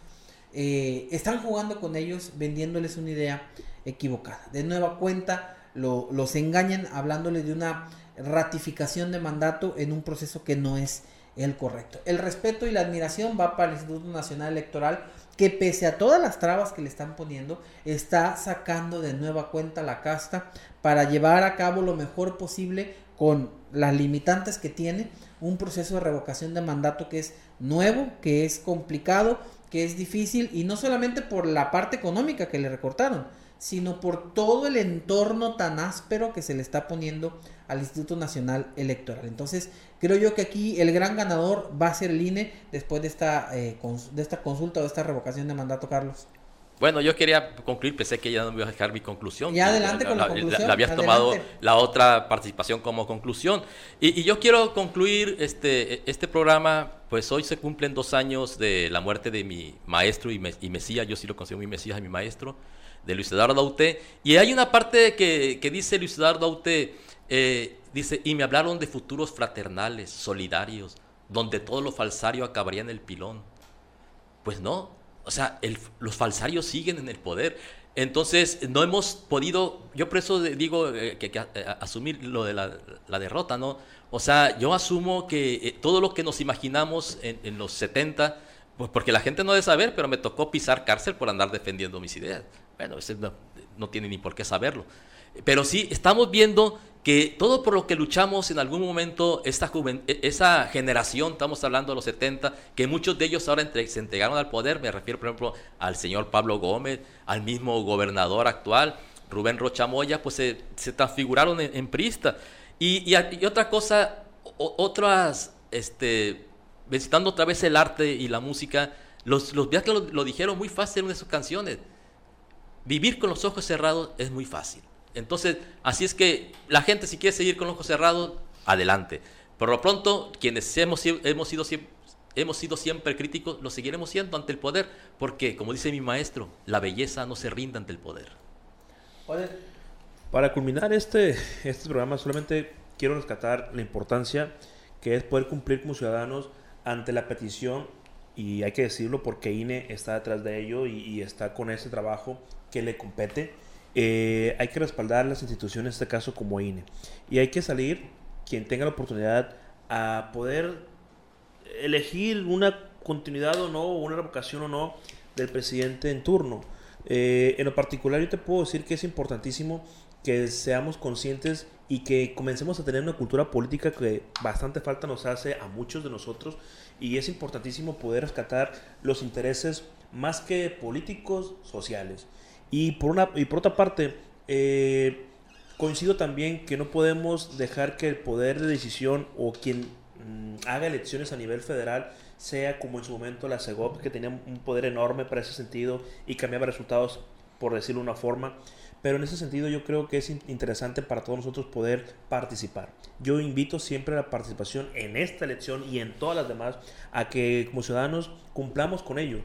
eh, están jugando con ellos vendiéndoles una idea equivocada. De nueva cuenta los engañan hablándoles de una ratificación de mandato en un proceso que no es el correcto. El respeto y la admiración va para el Instituto Nacional Electoral que pese a todas las trabas que le están poniendo, está sacando de nueva cuenta la casta para llevar a cabo lo mejor posible con las limitantes que tiene un proceso de revocación de mandato que es nuevo, que es complicado, que es difícil y no solamente por la parte económica que le recortaron, sino por todo el entorno tan áspero que se le está poniendo al Instituto Nacional Electoral. Entonces, creo yo que aquí el gran ganador va a ser el INE después de esta, eh, de esta consulta o de esta revocación de mandato, Carlos. Bueno, yo quería concluir, pensé que ya no me iba a dejar mi conclusión. Ya adelante con la, conclusión. La, habías tomado la otra participación como conclusión. Y, yo quiero concluir este, este programa, pues hoy se cumplen dos años de la muerte de mi maestro y, y Mesías, yo sí lo considero mi Mesías y mi maestro, de Luis Eduardo Aute. Y hay una parte que, que dice Luis Eduardo Aute, eh, dice, y me hablaron de futuros fraternales, solidarios, donde todo lo falsario acabaría en el pilón. Pues no, o sea, los falsarios siguen en el poder. Entonces, no hemos podido, yo por eso digo eh, que, eh, asumir lo de la, derrota, ¿no? O sea, yo asumo que todo lo que nos imaginamos en, los 70, pues porque la gente no debe saber, pero me tocó pisar cárcel por andar defendiendo mis ideas. Bueno, ese no, tiene ni por qué saberlo. Pero sí, estamos viendo que todo por lo que luchamos en algún momento, esta e, esa generación, estamos hablando de los 70, que muchos de ellos ahora se entregaron al poder, me refiero por ejemplo al señor Pablo Gómez, al mismo gobernador actual, Rubén Rochamoya, pues se, transfiguraron en, prista. Y, otra cosa, otras, este, visitando otra vez el arte y la música, los, los que lo dijeron muy fácil en sus canciones. Vivir con los ojos cerrados es muy fácil entonces, así es que la gente si quiere seguir con los ojos cerrados, adelante. Por lo pronto, quienes hemos, hemos, sido, hemos sido siempre críticos, lo seguiremos siendo ante el poder, porque, como dice mi maestro, la belleza no se rinde ante el poder. Para culminar este, este programa, solamente quiero rescatar la importancia que es poder cumplir como ciudadanos ante la petición, y hay que decirlo porque INE está detrás de ello y, y está con ese trabajo que le compete eh, hay que respaldar las instituciones, en este caso como INE. Y hay que salir, quien tenga la oportunidad, a poder elegir una continuidad o no, una revocación o no del presidente en turno. Eh, en lo particular yo te puedo decir que es importantísimo que seamos conscientes y que comencemos a tener una cultura política que bastante falta nos hace a muchos de nosotros y es importantísimo poder rescatar los intereses más que políticos, sociales. Y por, una, y por otra parte, eh, coincido también que no podemos dejar que el poder de decisión o quien mm, haga elecciones a nivel federal sea como en su momento la CEGOP, que tenía un poder enorme para ese sentido y cambiaba resultados, por decirlo de una forma. Pero en ese sentido yo creo que es interesante para todos nosotros poder participar. Yo invito siempre a la participación en esta elección y en todas las demás a que como ciudadanos cumplamos con ello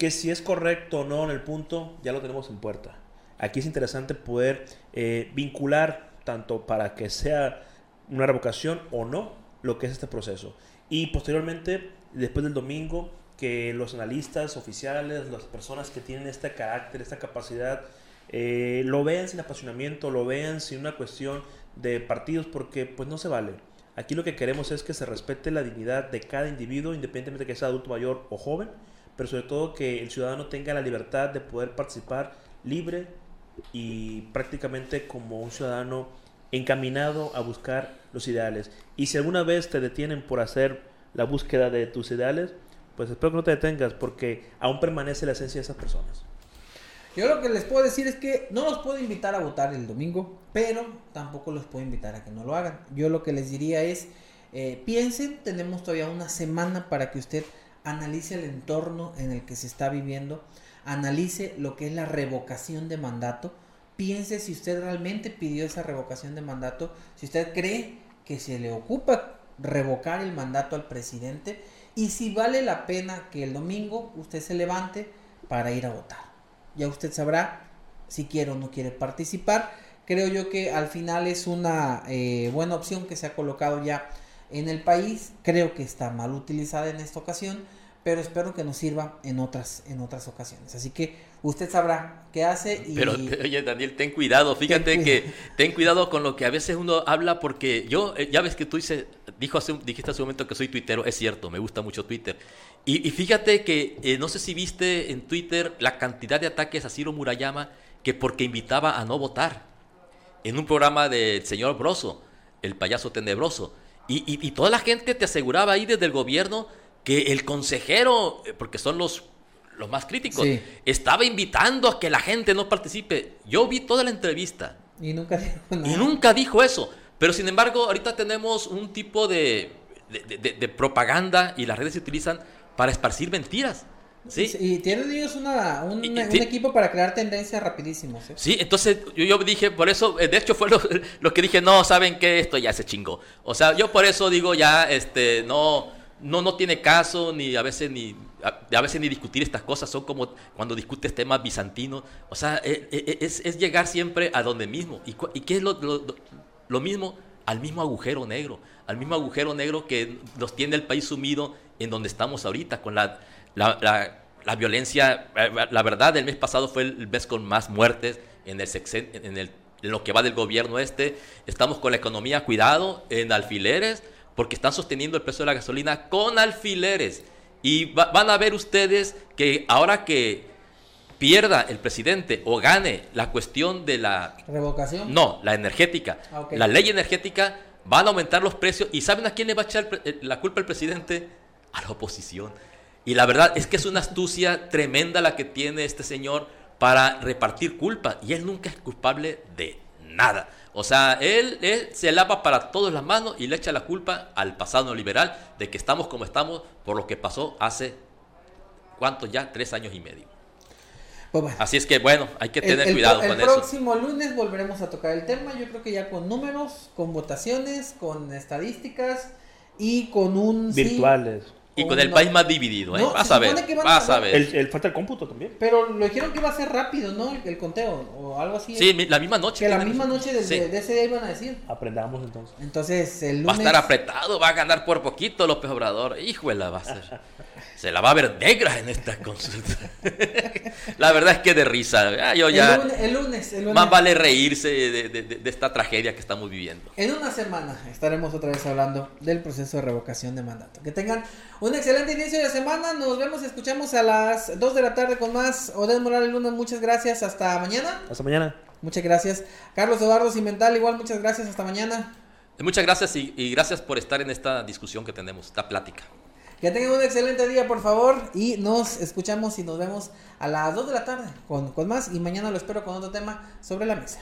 que si es correcto o no en el punto, ya lo tenemos en puerta. Aquí es interesante poder eh, vincular tanto para que sea una revocación o no lo que es este proceso. Y posteriormente, después del domingo, que los analistas oficiales, las personas que tienen este carácter, esta capacidad, eh, lo vean sin apasionamiento, lo vean sin una cuestión de partidos, porque pues no se vale. Aquí lo que queremos es que se respete la dignidad de cada individuo, independientemente de que sea adulto mayor o joven, pero sobre todo que el ciudadano tenga la libertad de poder participar libre y prácticamente como un ciudadano encaminado a buscar los ideales. Y si alguna vez te detienen por hacer la búsqueda de tus ideales, pues espero que no te detengas porque aún permanece la esencia de esas personas. Yo lo que les puedo decir es que no los puedo invitar a votar el domingo, pero tampoco los puedo invitar a que no lo hagan. Yo lo que les diría es, eh, piensen, tenemos todavía una semana para que usted analice el entorno en el que se está viviendo, analice lo que es la revocación de mandato, piense si usted realmente pidió esa revocación de mandato, si usted cree que se le ocupa revocar el mandato al presidente y si vale la pena que el domingo usted se levante para ir a votar. Ya usted sabrá si quiere o no quiere participar. Creo yo que al final es una eh, buena opción que se ha colocado ya en el país. Creo que está mal utilizada en esta ocasión, pero espero que nos sirva en otras, en otras ocasiones. Así que usted sabrá qué hace. Y... Pero oye, Daniel, ten cuidado. Fíjate que ten cuidado con lo que a veces uno habla porque yo, eh, ya ves que tú dices, dijo hace, dijiste hace un momento que soy tuitero, es cierto, me gusta mucho Twitter. Y, y fíjate que eh, no sé si viste en Twitter la cantidad de ataques a Ciro Murayama que porque invitaba a no votar en un programa del señor Broso, el payaso tenebroso. Y, y, y toda la gente te aseguraba ahí desde el gobierno que el consejero, eh, porque son los, los más críticos, Sí. estaba invitando a que la gente no participe. Yo vi toda la entrevista Y nunca dijo nada. y nunca dijo eso. Pero sin embargo, ahorita tenemos un tipo de, de, de- de propaganda y las redes se utilizan para esparcir mentiras. ¿Sí? Y tienen ellos una, un, Y- un sí. equipo para crear tendencias rapidísimos. ¿eh? Sí, entonces yo, yo dije, por eso, eh, de hecho fue lo, lo que dije, no, ¿saben qué? Esto ya se chingó. O sea, yo por eso digo ya, este, no, no, no tiene caso, ni a veces ni, a, a veces ni discutir estas cosas, son como cuando discutes temas bizantinos. O sea, eh, eh, es, es llegar siempre a donde mismo. ¿Y, y qué es lo, lo- lo mismo? Al mismo agujero negro, al mismo agujero negro que nos tiene el país sumido en donde estamos ahorita, con la, la, la- la violencia, eh, la verdad, el mes pasado fue el mes con más muertes en, el sexen- en, el, en lo que va del gobierno este. Estamos con la economía cuidado en alfileres, porque están sosteniendo el precio de la gasolina con alfileres. Y va- van a ver ustedes que ahora que pierda el presidente o gane la cuestión de la Revocación. no, la energética. Ah. La ley energética van a aumentar los precios. ¿Y saben a quién le va a echar eh, la culpa el presidente? A la oposición. Y la verdad es que es una astucia tremenda la que tiene este señor para repartir culpa. Y él nunca es culpable de nada. O sea, él, él se lava para todos las manos y le echa la culpa al pasado neoliberal de que estamos como estamos por lo que pasó hace, ¿cuántos ya? Tres años y medio. Pues bueno. Así es que, bueno, hay que El- tener el, cuidado el con eso. próximo lunes volveremos a tocar el tema. Yo creo que ya con números, con votaciones, con estadísticas y con un. sí, Virtuales. Y con con el país más dividido, ¿eh? No, vas a ver, vas a- ver. El, el- falta el cómputo también. Pero lo dijeron que iba a ser rápido, ¿no? El, el conteo o algo así. Sí, la misma noche. que la misma noche de, Sí. de ese día iban a decir. Aprendamos entonces. Entonces, el Va a estar apretado, va a ganar por poquito López Obrador. Híjole, va a ser. Se la va a ver negra en esta consulta. la verdad es que de risa. Ah, yo el, ya. lunes, el lunes, el lunes. Más vale reírse de, de- de- de esta tragedia que estamos viviendo. En una semana estaremos otra vez hablando del proceso de revocación de mandato. Que tengan un excelente inicio de semana. Nos vemos y escuchamos a las 2 de la tarde con más. Odén Morales Luna, muchas gracias. Hasta mañana. Hasta mañana. Muchas gracias. Carlos Eduardo Cimental, igual muchas gracias. Hasta mañana. Muchas gracias y, y gracias por estar en esta discusión que tenemos, esta plática. Que tengan un excelente día, por favor. Y nos escuchamos y nos vemos a las 2 de la tarde con, con más. Y mañana lo espero con otro tema sobre la mesa.